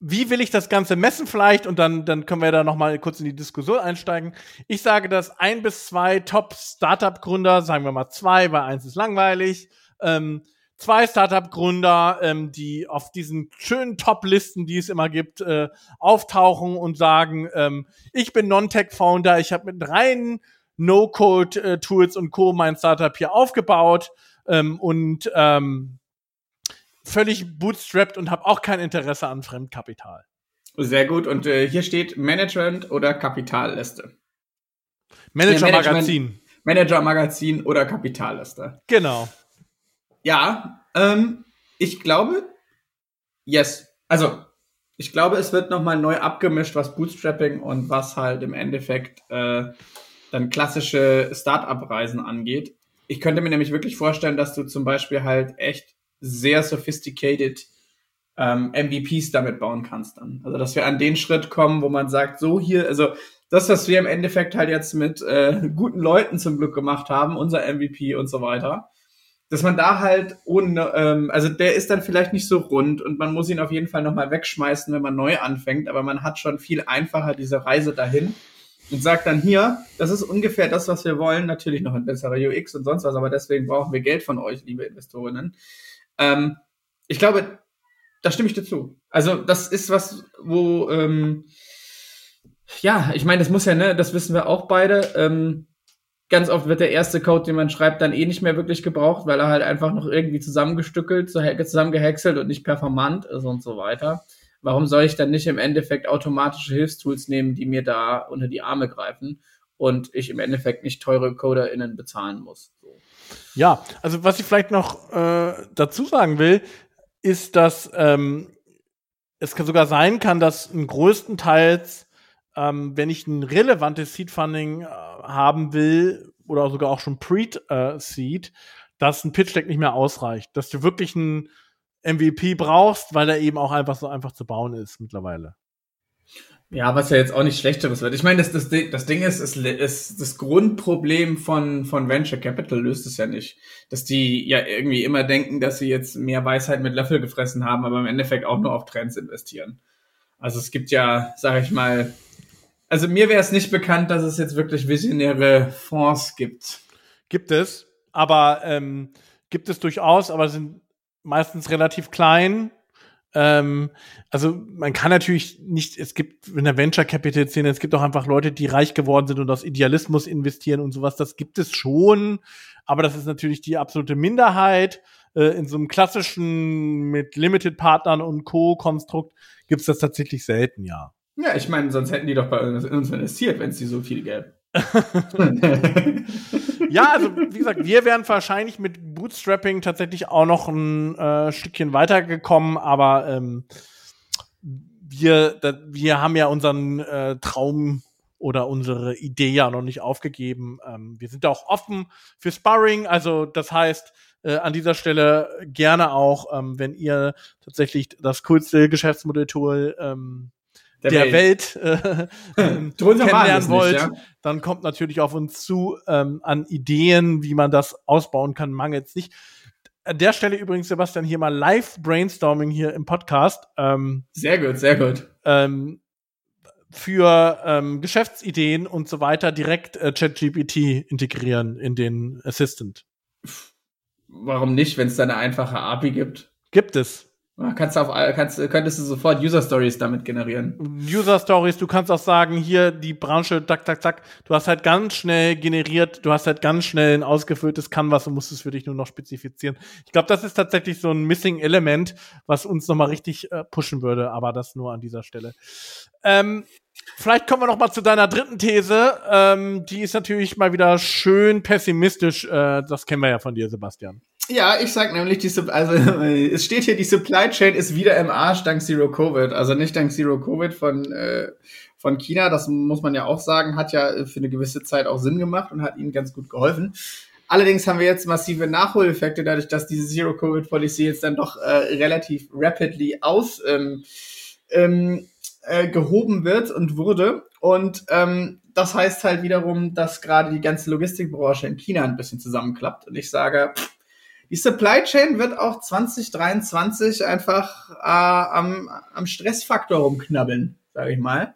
Speaker 2: wie will ich das Ganze messen vielleicht? Und dann, dann können wir da noch mal kurz in die Diskussion einsteigen. Ich sage, dass ein bis zwei Top-Startup-Gründer, sagen wir mal zwei, weil eins ist langweilig, ähm, zwei Startup-Gründer, ähm, die auf diesen schönen Top-Listen, die es immer gibt, äh, auftauchen und sagen, ähm, ich bin Non-Tech-Founder, ich habe mit reinen No-Code-Tools äh, und Co. mein Startup hier aufgebaut ähm, und ähm, völlig bootstrapped und habe auch kein Interesse an Fremdkapital.
Speaker 1: Sehr gut. Und äh, hier steht Management oder Kapitalliste.
Speaker 2: Manager-Magazin.
Speaker 1: Manager-Magazin oder Kapitalliste.
Speaker 2: Genau.
Speaker 1: Ja, ähm, ich glaube, yes. Also, ich glaube, es wird nochmal neu abgemischt, was Bootstrapping und was halt im Endeffekt äh, dann klassische Start-up-Reisen angeht. Ich könnte mir nämlich wirklich vorstellen, dass du zum Beispiel halt echt sehr sophisticated ähm, MVPs damit bauen kannst dann. Also dass wir an den Schritt kommen, wo man sagt, so hier, also das, was wir im Endeffekt halt jetzt mit äh, guten Leuten zum Glück gemacht haben, unser MVP und so weiter, dass man da halt ohne, ähm, also der ist dann vielleicht nicht so rund und man muss ihn auf jeden Fall nochmal wegschmeißen, wenn man neu anfängt, aber man hat schon viel einfacher diese Reise dahin und sagt dann hier, das ist ungefähr das, was wir wollen, natürlich noch ein besserer UX und sonst was, aber deswegen brauchen wir Geld von euch, liebe Investorinnen. Ähm, ich glaube, da stimme ich dir zu. Also das ist was, wo ähm, ja, ich meine, das muss ja, ne, das wissen wir auch beide. Ähm, ganz oft wird der erste Code, den man schreibt, dann eh nicht mehr wirklich gebraucht, weil er halt einfach noch irgendwie zusammengestückelt, zusammengehäckselt und nicht performant ist und so weiter. Warum soll ich dann nicht im Endeffekt automatische Hilfstools nehmen, die mir da unter die Arme greifen? und ich im Endeffekt nicht teure CoderInnen bezahlen muss. So.
Speaker 2: Ja, also was ich vielleicht noch äh, dazu sagen will, ist, dass ähm, es sogar sein kann, dass größtenteils, ähm, wenn ich ein relevantes Seed Funding äh, haben will oder sogar auch schon Pre-Seed, äh, dass ein Pitch Deck nicht mehr ausreicht, dass du wirklich ein MVP brauchst, weil er eben auch einfach so einfach zu bauen ist mittlerweile.
Speaker 1: Ja, was ja jetzt auch nicht schlechteres wird. Ich meine, das, das, das Ding ist, ist, ist, das Grundproblem von, von Venture Capital löst es ja nicht. Dass die ja irgendwie immer denken, dass sie jetzt mehr Weisheit mit Löffel gefressen haben, aber im Endeffekt auch nur auf Trends investieren. Also es gibt ja, sag ich mal, also mir wäre es nicht bekannt, dass es jetzt wirklich visionäre Fonds gibt.
Speaker 2: Gibt es, aber ähm, gibt es durchaus, aber sind meistens relativ klein ähm, also man kann natürlich nicht, es gibt in der Venture Capital Szene, es gibt auch einfach Leute, die reich geworden sind und aus Idealismus investieren und sowas. Das gibt es schon, aber das ist natürlich die absolute Minderheit. Äh, in so einem klassischen mit Limited Partnern und Co-Konstrukt gibt es das tatsächlich selten, ja.
Speaker 1: Ja, ich meine, sonst hätten die doch bei uns investiert, wenn es die so viel gäbe. *laughs*
Speaker 2: ja, also wie gesagt, wir wären wahrscheinlich mit Bootstrapping tatsächlich auch noch ein äh, Stückchen weitergekommen, aber ähm, wir, da, wir haben ja unseren äh, Traum oder unsere Idee ja noch nicht aufgegeben. Ähm, wir sind auch offen für Sparring, also das heißt, äh, an dieser Stelle gerne auch, ähm, wenn ihr tatsächlich das coolste Geschäftsmodell-Tool ähm, der, der Welt, Welt äh, *laughs* ähm, *laughs* kennenlernen wollt, nicht, ja? dann kommt natürlich auf uns zu ähm, an Ideen, wie man das ausbauen kann, mangels nicht. An der Stelle übrigens, Sebastian, hier mal Live-Brainstorming hier im Podcast. Ähm,
Speaker 1: sehr gut, sehr gut.
Speaker 2: Ähm, für ähm, Geschäftsideen und so weiter direkt äh, ChatGPT integrieren in den Assistant.
Speaker 1: Warum nicht, wenn es da eine einfache API gibt?
Speaker 2: Gibt es.
Speaker 1: Kannst du auf, kannst, könntest du sofort User Stories damit generieren.
Speaker 2: User Stories, du kannst auch sagen, hier die Branche, zack, zack, zack. Du hast halt ganz schnell generiert, du hast halt ganz schnell ein ausgefülltes Canvas und musst es für dich nur noch spezifizieren. Ich glaube, das ist tatsächlich so ein Missing Element, was uns nochmal richtig äh, pushen würde, aber das nur an dieser Stelle. Ähm, vielleicht kommen wir noch mal zu deiner dritten These. Ähm, die ist natürlich mal wieder schön pessimistisch. Äh, das kennen wir ja von dir, Sebastian.
Speaker 1: Ja, ich sag nämlich, die, also es steht hier, die Supply Chain ist wieder im Arsch dank Zero Covid. Also nicht dank Zero Covid von, äh, von China, das muss man ja auch sagen, hat ja für eine gewisse Zeit auch Sinn gemacht und hat ihnen ganz gut geholfen. Allerdings haben wir jetzt massive Nachholeffekte, dadurch, dass diese Zero Covid Policy jetzt dann doch äh, relativ rapidly aus ähm, ähm, äh, gehoben wird und wurde. Und ähm, das heißt halt wiederum, dass gerade die ganze Logistikbranche in China ein bisschen zusammenklappt. Und ich sage, die Supply Chain wird auch 2023 einfach äh, am, am Stressfaktor rumknabbeln, sage ich mal.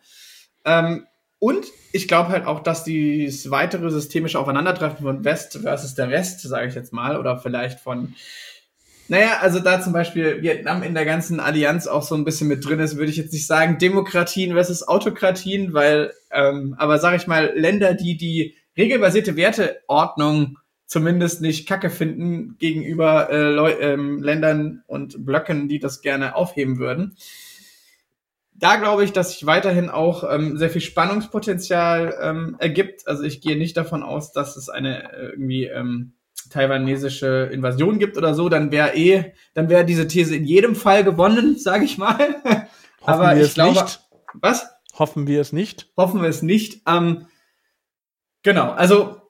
Speaker 1: Ähm, und ich glaube halt auch, dass dieses weitere systemische Aufeinandertreffen von West versus der West, sage ich jetzt mal, oder vielleicht von, naja, also da zum Beispiel Vietnam in der ganzen Allianz auch so ein bisschen mit drin ist, würde ich jetzt nicht sagen Demokratien versus Autokratien, weil, ähm, aber sage ich mal, Länder, die die regelbasierte Werteordnung zumindest nicht kacke finden gegenüber äh, Leu ähm, Ländern und Blöcken, die das gerne aufheben würden. Da glaube ich, dass sich weiterhin auch ähm, sehr viel Spannungspotenzial ähm, ergibt. Also ich gehe nicht davon aus, dass es eine äh, irgendwie ähm, taiwanesische Invasion gibt oder so. Dann wäre eh, dann wäre diese These in jedem Fall gewonnen, *laughs* sage ich mal.
Speaker 2: Hoffen Aber wir ich es glaube, nicht.
Speaker 1: was?
Speaker 2: Hoffen wir es nicht.
Speaker 1: Hoffen wir es nicht. Ähm, genau. Also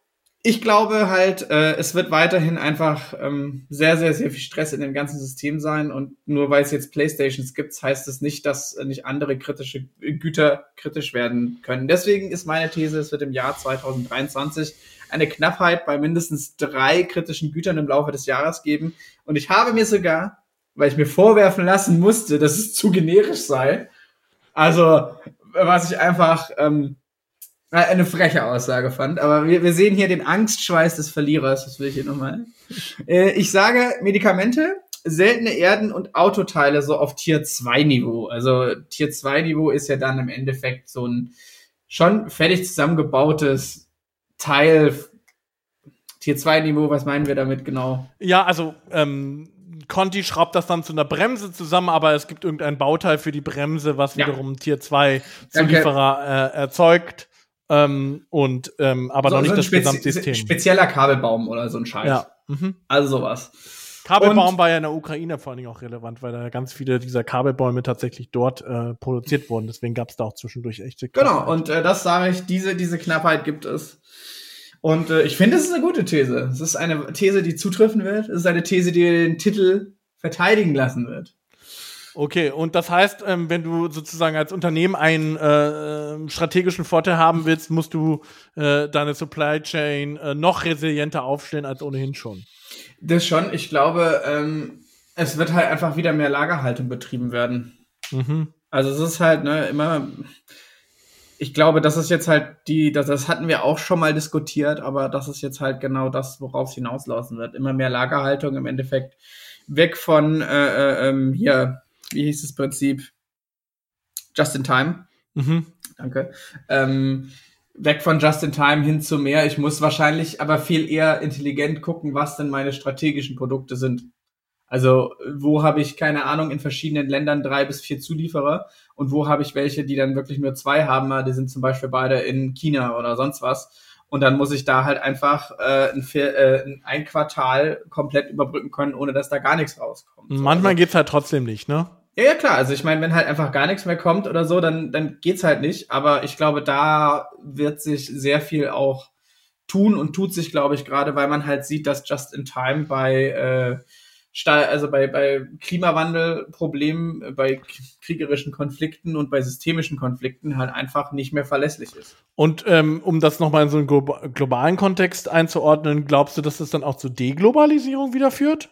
Speaker 1: ich glaube halt, äh, es wird weiterhin einfach ähm, sehr, sehr, sehr viel Stress in dem ganzen System sein. Und nur weil es jetzt Playstations gibt, heißt es nicht, dass nicht andere kritische Güter kritisch werden können. Deswegen ist meine These, es wird im Jahr 2023 eine Knappheit bei mindestens drei kritischen Gütern im Laufe des Jahres geben. Und ich habe mir sogar, weil ich mir vorwerfen lassen musste, dass es zu generisch sei, also was ich einfach ähm, eine freche Aussage fand, aber wir, wir sehen hier den Angstschweiß des Verlierers, das will ich hier nochmal. Äh, ich sage Medikamente, seltene Erden und Autoteile so auf Tier 2 Niveau. Also Tier 2 Niveau ist ja dann im Endeffekt so ein schon fertig zusammengebautes Teil. Tier 2 Niveau, was meinen wir damit genau?
Speaker 2: Ja, also ähm, Conti schraubt das dann zu einer Bremse zusammen, aber es gibt irgendein Bauteil für die Bremse, was ja. wiederum Tier 2 Zulieferer äh, erzeugt. Ähm, und ähm, aber so, noch nicht so das Spezi Gesamtsystem.
Speaker 1: Spezieller Kabelbaum oder so ein Scheiß. Ja. Mhm. Also sowas.
Speaker 2: Kabelbaum und, war ja in der Ukraine vor allen Dingen auch relevant, weil da ganz viele dieser Kabelbäume tatsächlich dort äh, produziert wurden. Deswegen gab es da auch zwischendurch echte
Speaker 1: Knappheit. Genau, und äh, das sage ich, diese, diese Knappheit gibt es. Und äh, ich finde, es ist eine gute These. Es ist eine These, die zutreffen wird. Es ist eine These, die den Titel verteidigen lassen wird.
Speaker 2: Okay, und das heißt, ähm, wenn du sozusagen als Unternehmen einen äh, ähm, strategischen Vorteil haben willst, musst du äh, deine Supply Chain äh, noch resilienter aufstellen als ohnehin schon.
Speaker 1: Das schon. Ich glaube, ähm, es wird halt einfach wieder mehr Lagerhaltung betrieben werden. Mhm. Also es ist halt ne, immer. Ich glaube, das ist jetzt halt die, das, das hatten wir auch schon mal diskutiert, aber das ist jetzt halt genau das, worauf es hinauslaufen wird. Immer mehr Lagerhaltung im Endeffekt weg von äh, äh, ähm, hier wie hieß das Prinzip? Just in Time. Mhm. Danke. Ähm, weg von Just in Time hin zu mehr. Ich muss wahrscheinlich aber viel eher intelligent gucken, was denn meine strategischen Produkte sind. Also wo habe ich, keine Ahnung, in verschiedenen Ländern drei bis vier Zulieferer und wo habe ich welche, die dann wirklich nur zwei haben, die sind zum Beispiel beide in China oder sonst was. Und dann muss ich da halt einfach äh, ein, äh, ein Quartal komplett überbrücken können, ohne dass da gar nichts rauskommt.
Speaker 2: Manchmal also, geht's halt trotzdem nicht, ne?
Speaker 1: Ja, ja, klar. Also ich meine, wenn halt einfach gar nichts mehr kommt oder so, dann, dann geht's halt nicht. Aber ich glaube, da wird sich sehr viel auch tun und tut sich, glaube ich, gerade, weil man halt sieht, dass Just in Time bei äh, also bei, bei Klimawandelproblemen, bei kriegerischen Konflikten und bei systemischen Konflikten halt einfach nicht mehr verlässlich ist.
Speaker 2: Und ähm, um das nochmal in so einen globalen Kontext einzuordnen, glaubst du, dass das dann auch zur Deglobalisierung wieder führt?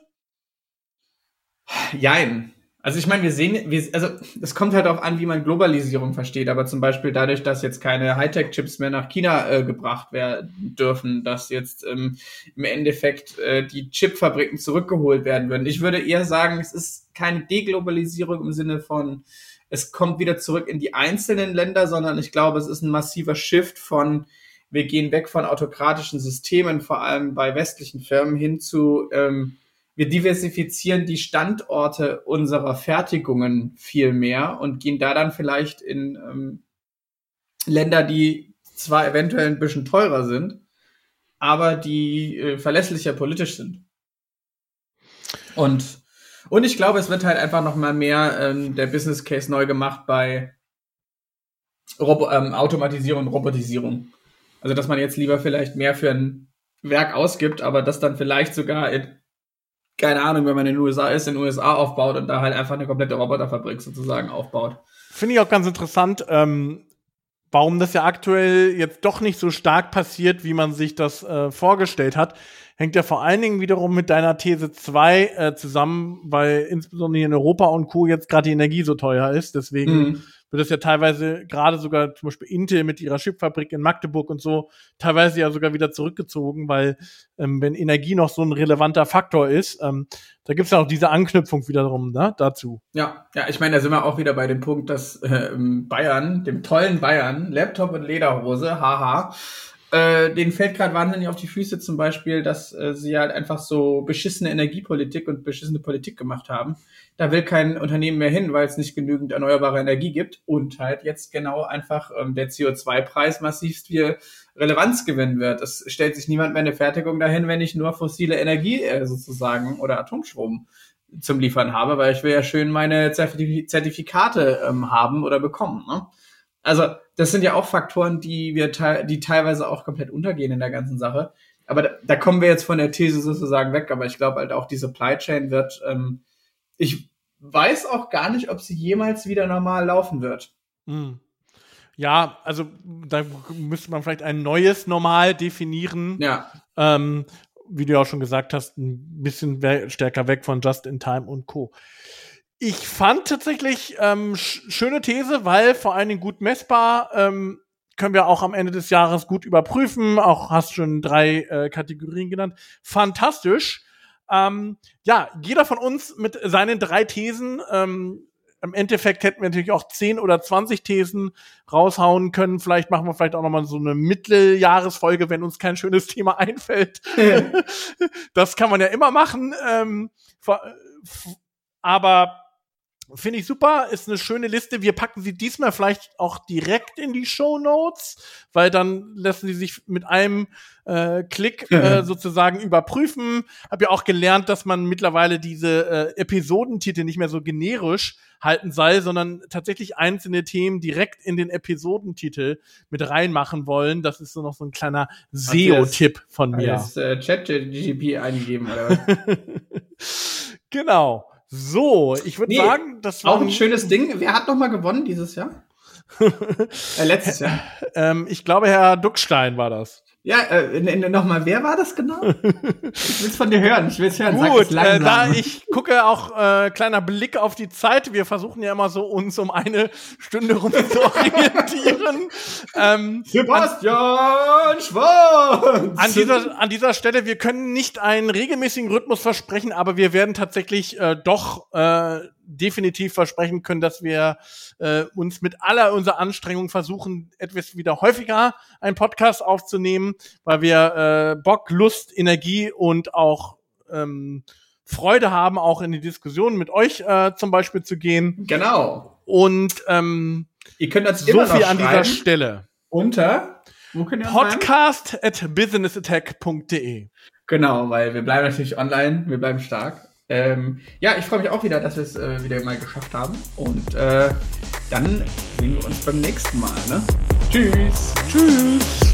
Speaker 1: Jein. Also ich meine, wir sehen, wir, also es kommt halt auch an, wie man Globalisierung versteht, aber zum Beispiel dadurch, dass jetzt keine Hightech-Chips mehr nach China äh, gebracht werden dürfen, dass jetzt ähm, im Endeffekt äh, die Chipfabriken zurückgeholt werden würden. Ich würde eher sagen, es ist keine Deglobalisierung im Sinne von, es kommt wieder zurück in die einzelnen Länder, sondern ich glaube, es ist ein massiver Shift von, wir gehen weg von autokratischen Systemen, vor allem bei westlichen Firmen, hin zu ähm, wir diversifizieren die Standorte unserer Fertigungen viel mehr und gehen da dann vielleicht in ähm, Länder, die zwar eventuell ein bisschen teurer sind, aber die äh, verlässlicher politisch sind. Und, und ich glaube, es wird halt einfach noch mal mehr ähm, der Business Case neu gemacht bei Robo ähm, Automatisierung und Robotisierung. Also, dass man jetzt lieber vielleicht mehr für ein Werk ausgibt, aber das dann vielleicht sogar keine Ahnung, wenn man in den USA ist, in den USA aufbaut und da halt einfach eine komplette Roboterfabrik sozusagen aufbaut.
Speaker 2: Finde ich auch ganz interessant, ähm, warum das ja aktuell jetzt doch nicht so stark passiert, wie man sich das äh, vorgestellt hat. Hängt ja vor allen Dingen wiederum mit deiner These 2 äh, zusammen, weil insbesondere in Europa und Co. jetzt gerade die Energie so teuer ist. Deswegen mhm wird es ja teilweise gerade sogar zum Beispiel Intel mit ihrer Chipfabrik in Magdeburg und so teilweise ja sogar wieder zurückgezogen, weil ähm, wenn Energie noch so ein relevanter Faktor ist, ähm, da gibt's ja auch diese Anknüpfung wiederum ne, dazu.
Speaker 1: Ja, ja, ich meine, da sind wir auch wieder bei dem Punkt, dass äh, Bayern, dem tollen Bayern, Laptop und Lederhose, haha, äh, denen fällt gerade wahnsinnig auf die Füße zum Beispiel, dass äh, sie halt einfach so beschissene Energiepolitik und beschissene Politik gemacht haben. Da will kein Unternehmen mehr hin, weil es nicht genügend erneuerbare Energie gibt und halt jetzt genau einfach ähm, der CO2-Preis massivst wie Relevanz gewinnen wird. Es stellt sich niemand mehr eine Fertigung dahin, wenn ich nur fossile Energie äh, sozusagen oder Atomstrom zum Liefern habe, weil ich will ja schön meine Zertifikate ähm, haben oder bekommen. Ne? Also das sind ja auch Faktoren, die wir te die teilweise auch komplett untergehen in der ganzen Sache. Aber da, da kommen wir jetzt von der These sozusagen weg. Aber ich glaube halt auch die Supply Chain wird. Ähm, ich weiß auch gar nicht, ob sie jemals wieder normal laufen wird.
Speaker 2: Hm. Ja, also da müsste man vielleicht ein neues Normal definieren.
Speaker 1: Ja.
Speaker 2: Ähm, wie du ja auch schon gesagt hast, ein bisschen stärker weg von Just in Time und Co. Ich fand tatsächlich ähm, sch schöne These, weil vor allen Dingen gut messbar. Ähm, können wir auch am Ende des Jahres gut überprüfen. Auch hast schon drei äh, Kategorien genannt. Fantastisch. Ähm, ja, jeder von uns mit seinen drei Thesen. Ähm, Im Endeffekt hätten wir natürlich auch zehn oder zwanzig Thesen raushauen können. Vielleicht machen wir vielleicht auch nochmal so eine Mitteljahresfolge, wenn uns kein schönes Thema einfällt. *laughs* das kann man ja immer machen. Ähm, aber Finde ich super, ist eine schöne Liste. Wir packen sie diesmal vielleicht auch direkt in die Show Notes, weil dann lassen sie sich mit einem äh, Klick *laughs* äh, sozusagen überprüfen. Hab ja auch gelernt, dass man mittlerweile diese äh, Episodentitel nicht mehr so generisch halten soll, sondern tatsächlich einzelne Themen direkt in den Episodentitel mit reinmachen wollen. Das ist so noch so ein kleiner SEO-Tipp von mir.
Speaker 1: Jetzt äh, Chat-GP eingegeben oder *laughs*
Speaker 2: genau. So, ich würde nee, sagen, das
Speaker 1: war auch ein schönes Ding. Wer hat noch mal gewonnen dieses Jahr? *laughs* äh, letztes Jahr.
Speaker 2: Ähm, ich glaube, Herr Duckstein war das.
Speaker 1: Ja, äh, nochmal, wer war das genau? ich will es von dir hören. Ich will es hören.
Speaker 2: Gut, äh, da ich gucke auch äh, kleiner Blick auf die Zeit. Wir versuchen ja immer so uns um eine Stunde rum zu *laughs* orientieren.
Speaker 1: ähm, Sebastian an, Schwarz!
Speaker 2: An dieser, an dieser Stelle, wir können nicht einen regelmäßigen Rhythmus versprechen, aber wir werden tatsächlich äh, doch äh, definitiv versprechen können, dass wir äh, uns mit aller unserer Anstrengung versuchen, etwas wieder häufiger einen Podcast aufzunehmen, weil wir äh, Bock, Lust, Energie und auch ähm, Freude haben, auch in die Diskussion mit euch äh, zum Beispiel zu gehen.
Speaker 1: Genau.
Speaker 2: Und ähm,
Speaker 1: ihr könnt das
Speaker 2: so viel an dieser Stelle.
Speaker 1: Unter
Speaker 2: Podcast at businessattack.de.
Speaker 1: Genau, weil wir bleiben natürlich online, wir bleiben stark. Ähm, ja, ich freue mich auch wieder, dass wir es äh, wieder mal geschafft haben. Und äh, dann sehen wir uns beim nächsten Mal. Ne? Tschüss.
Speaker 2: Tschüss.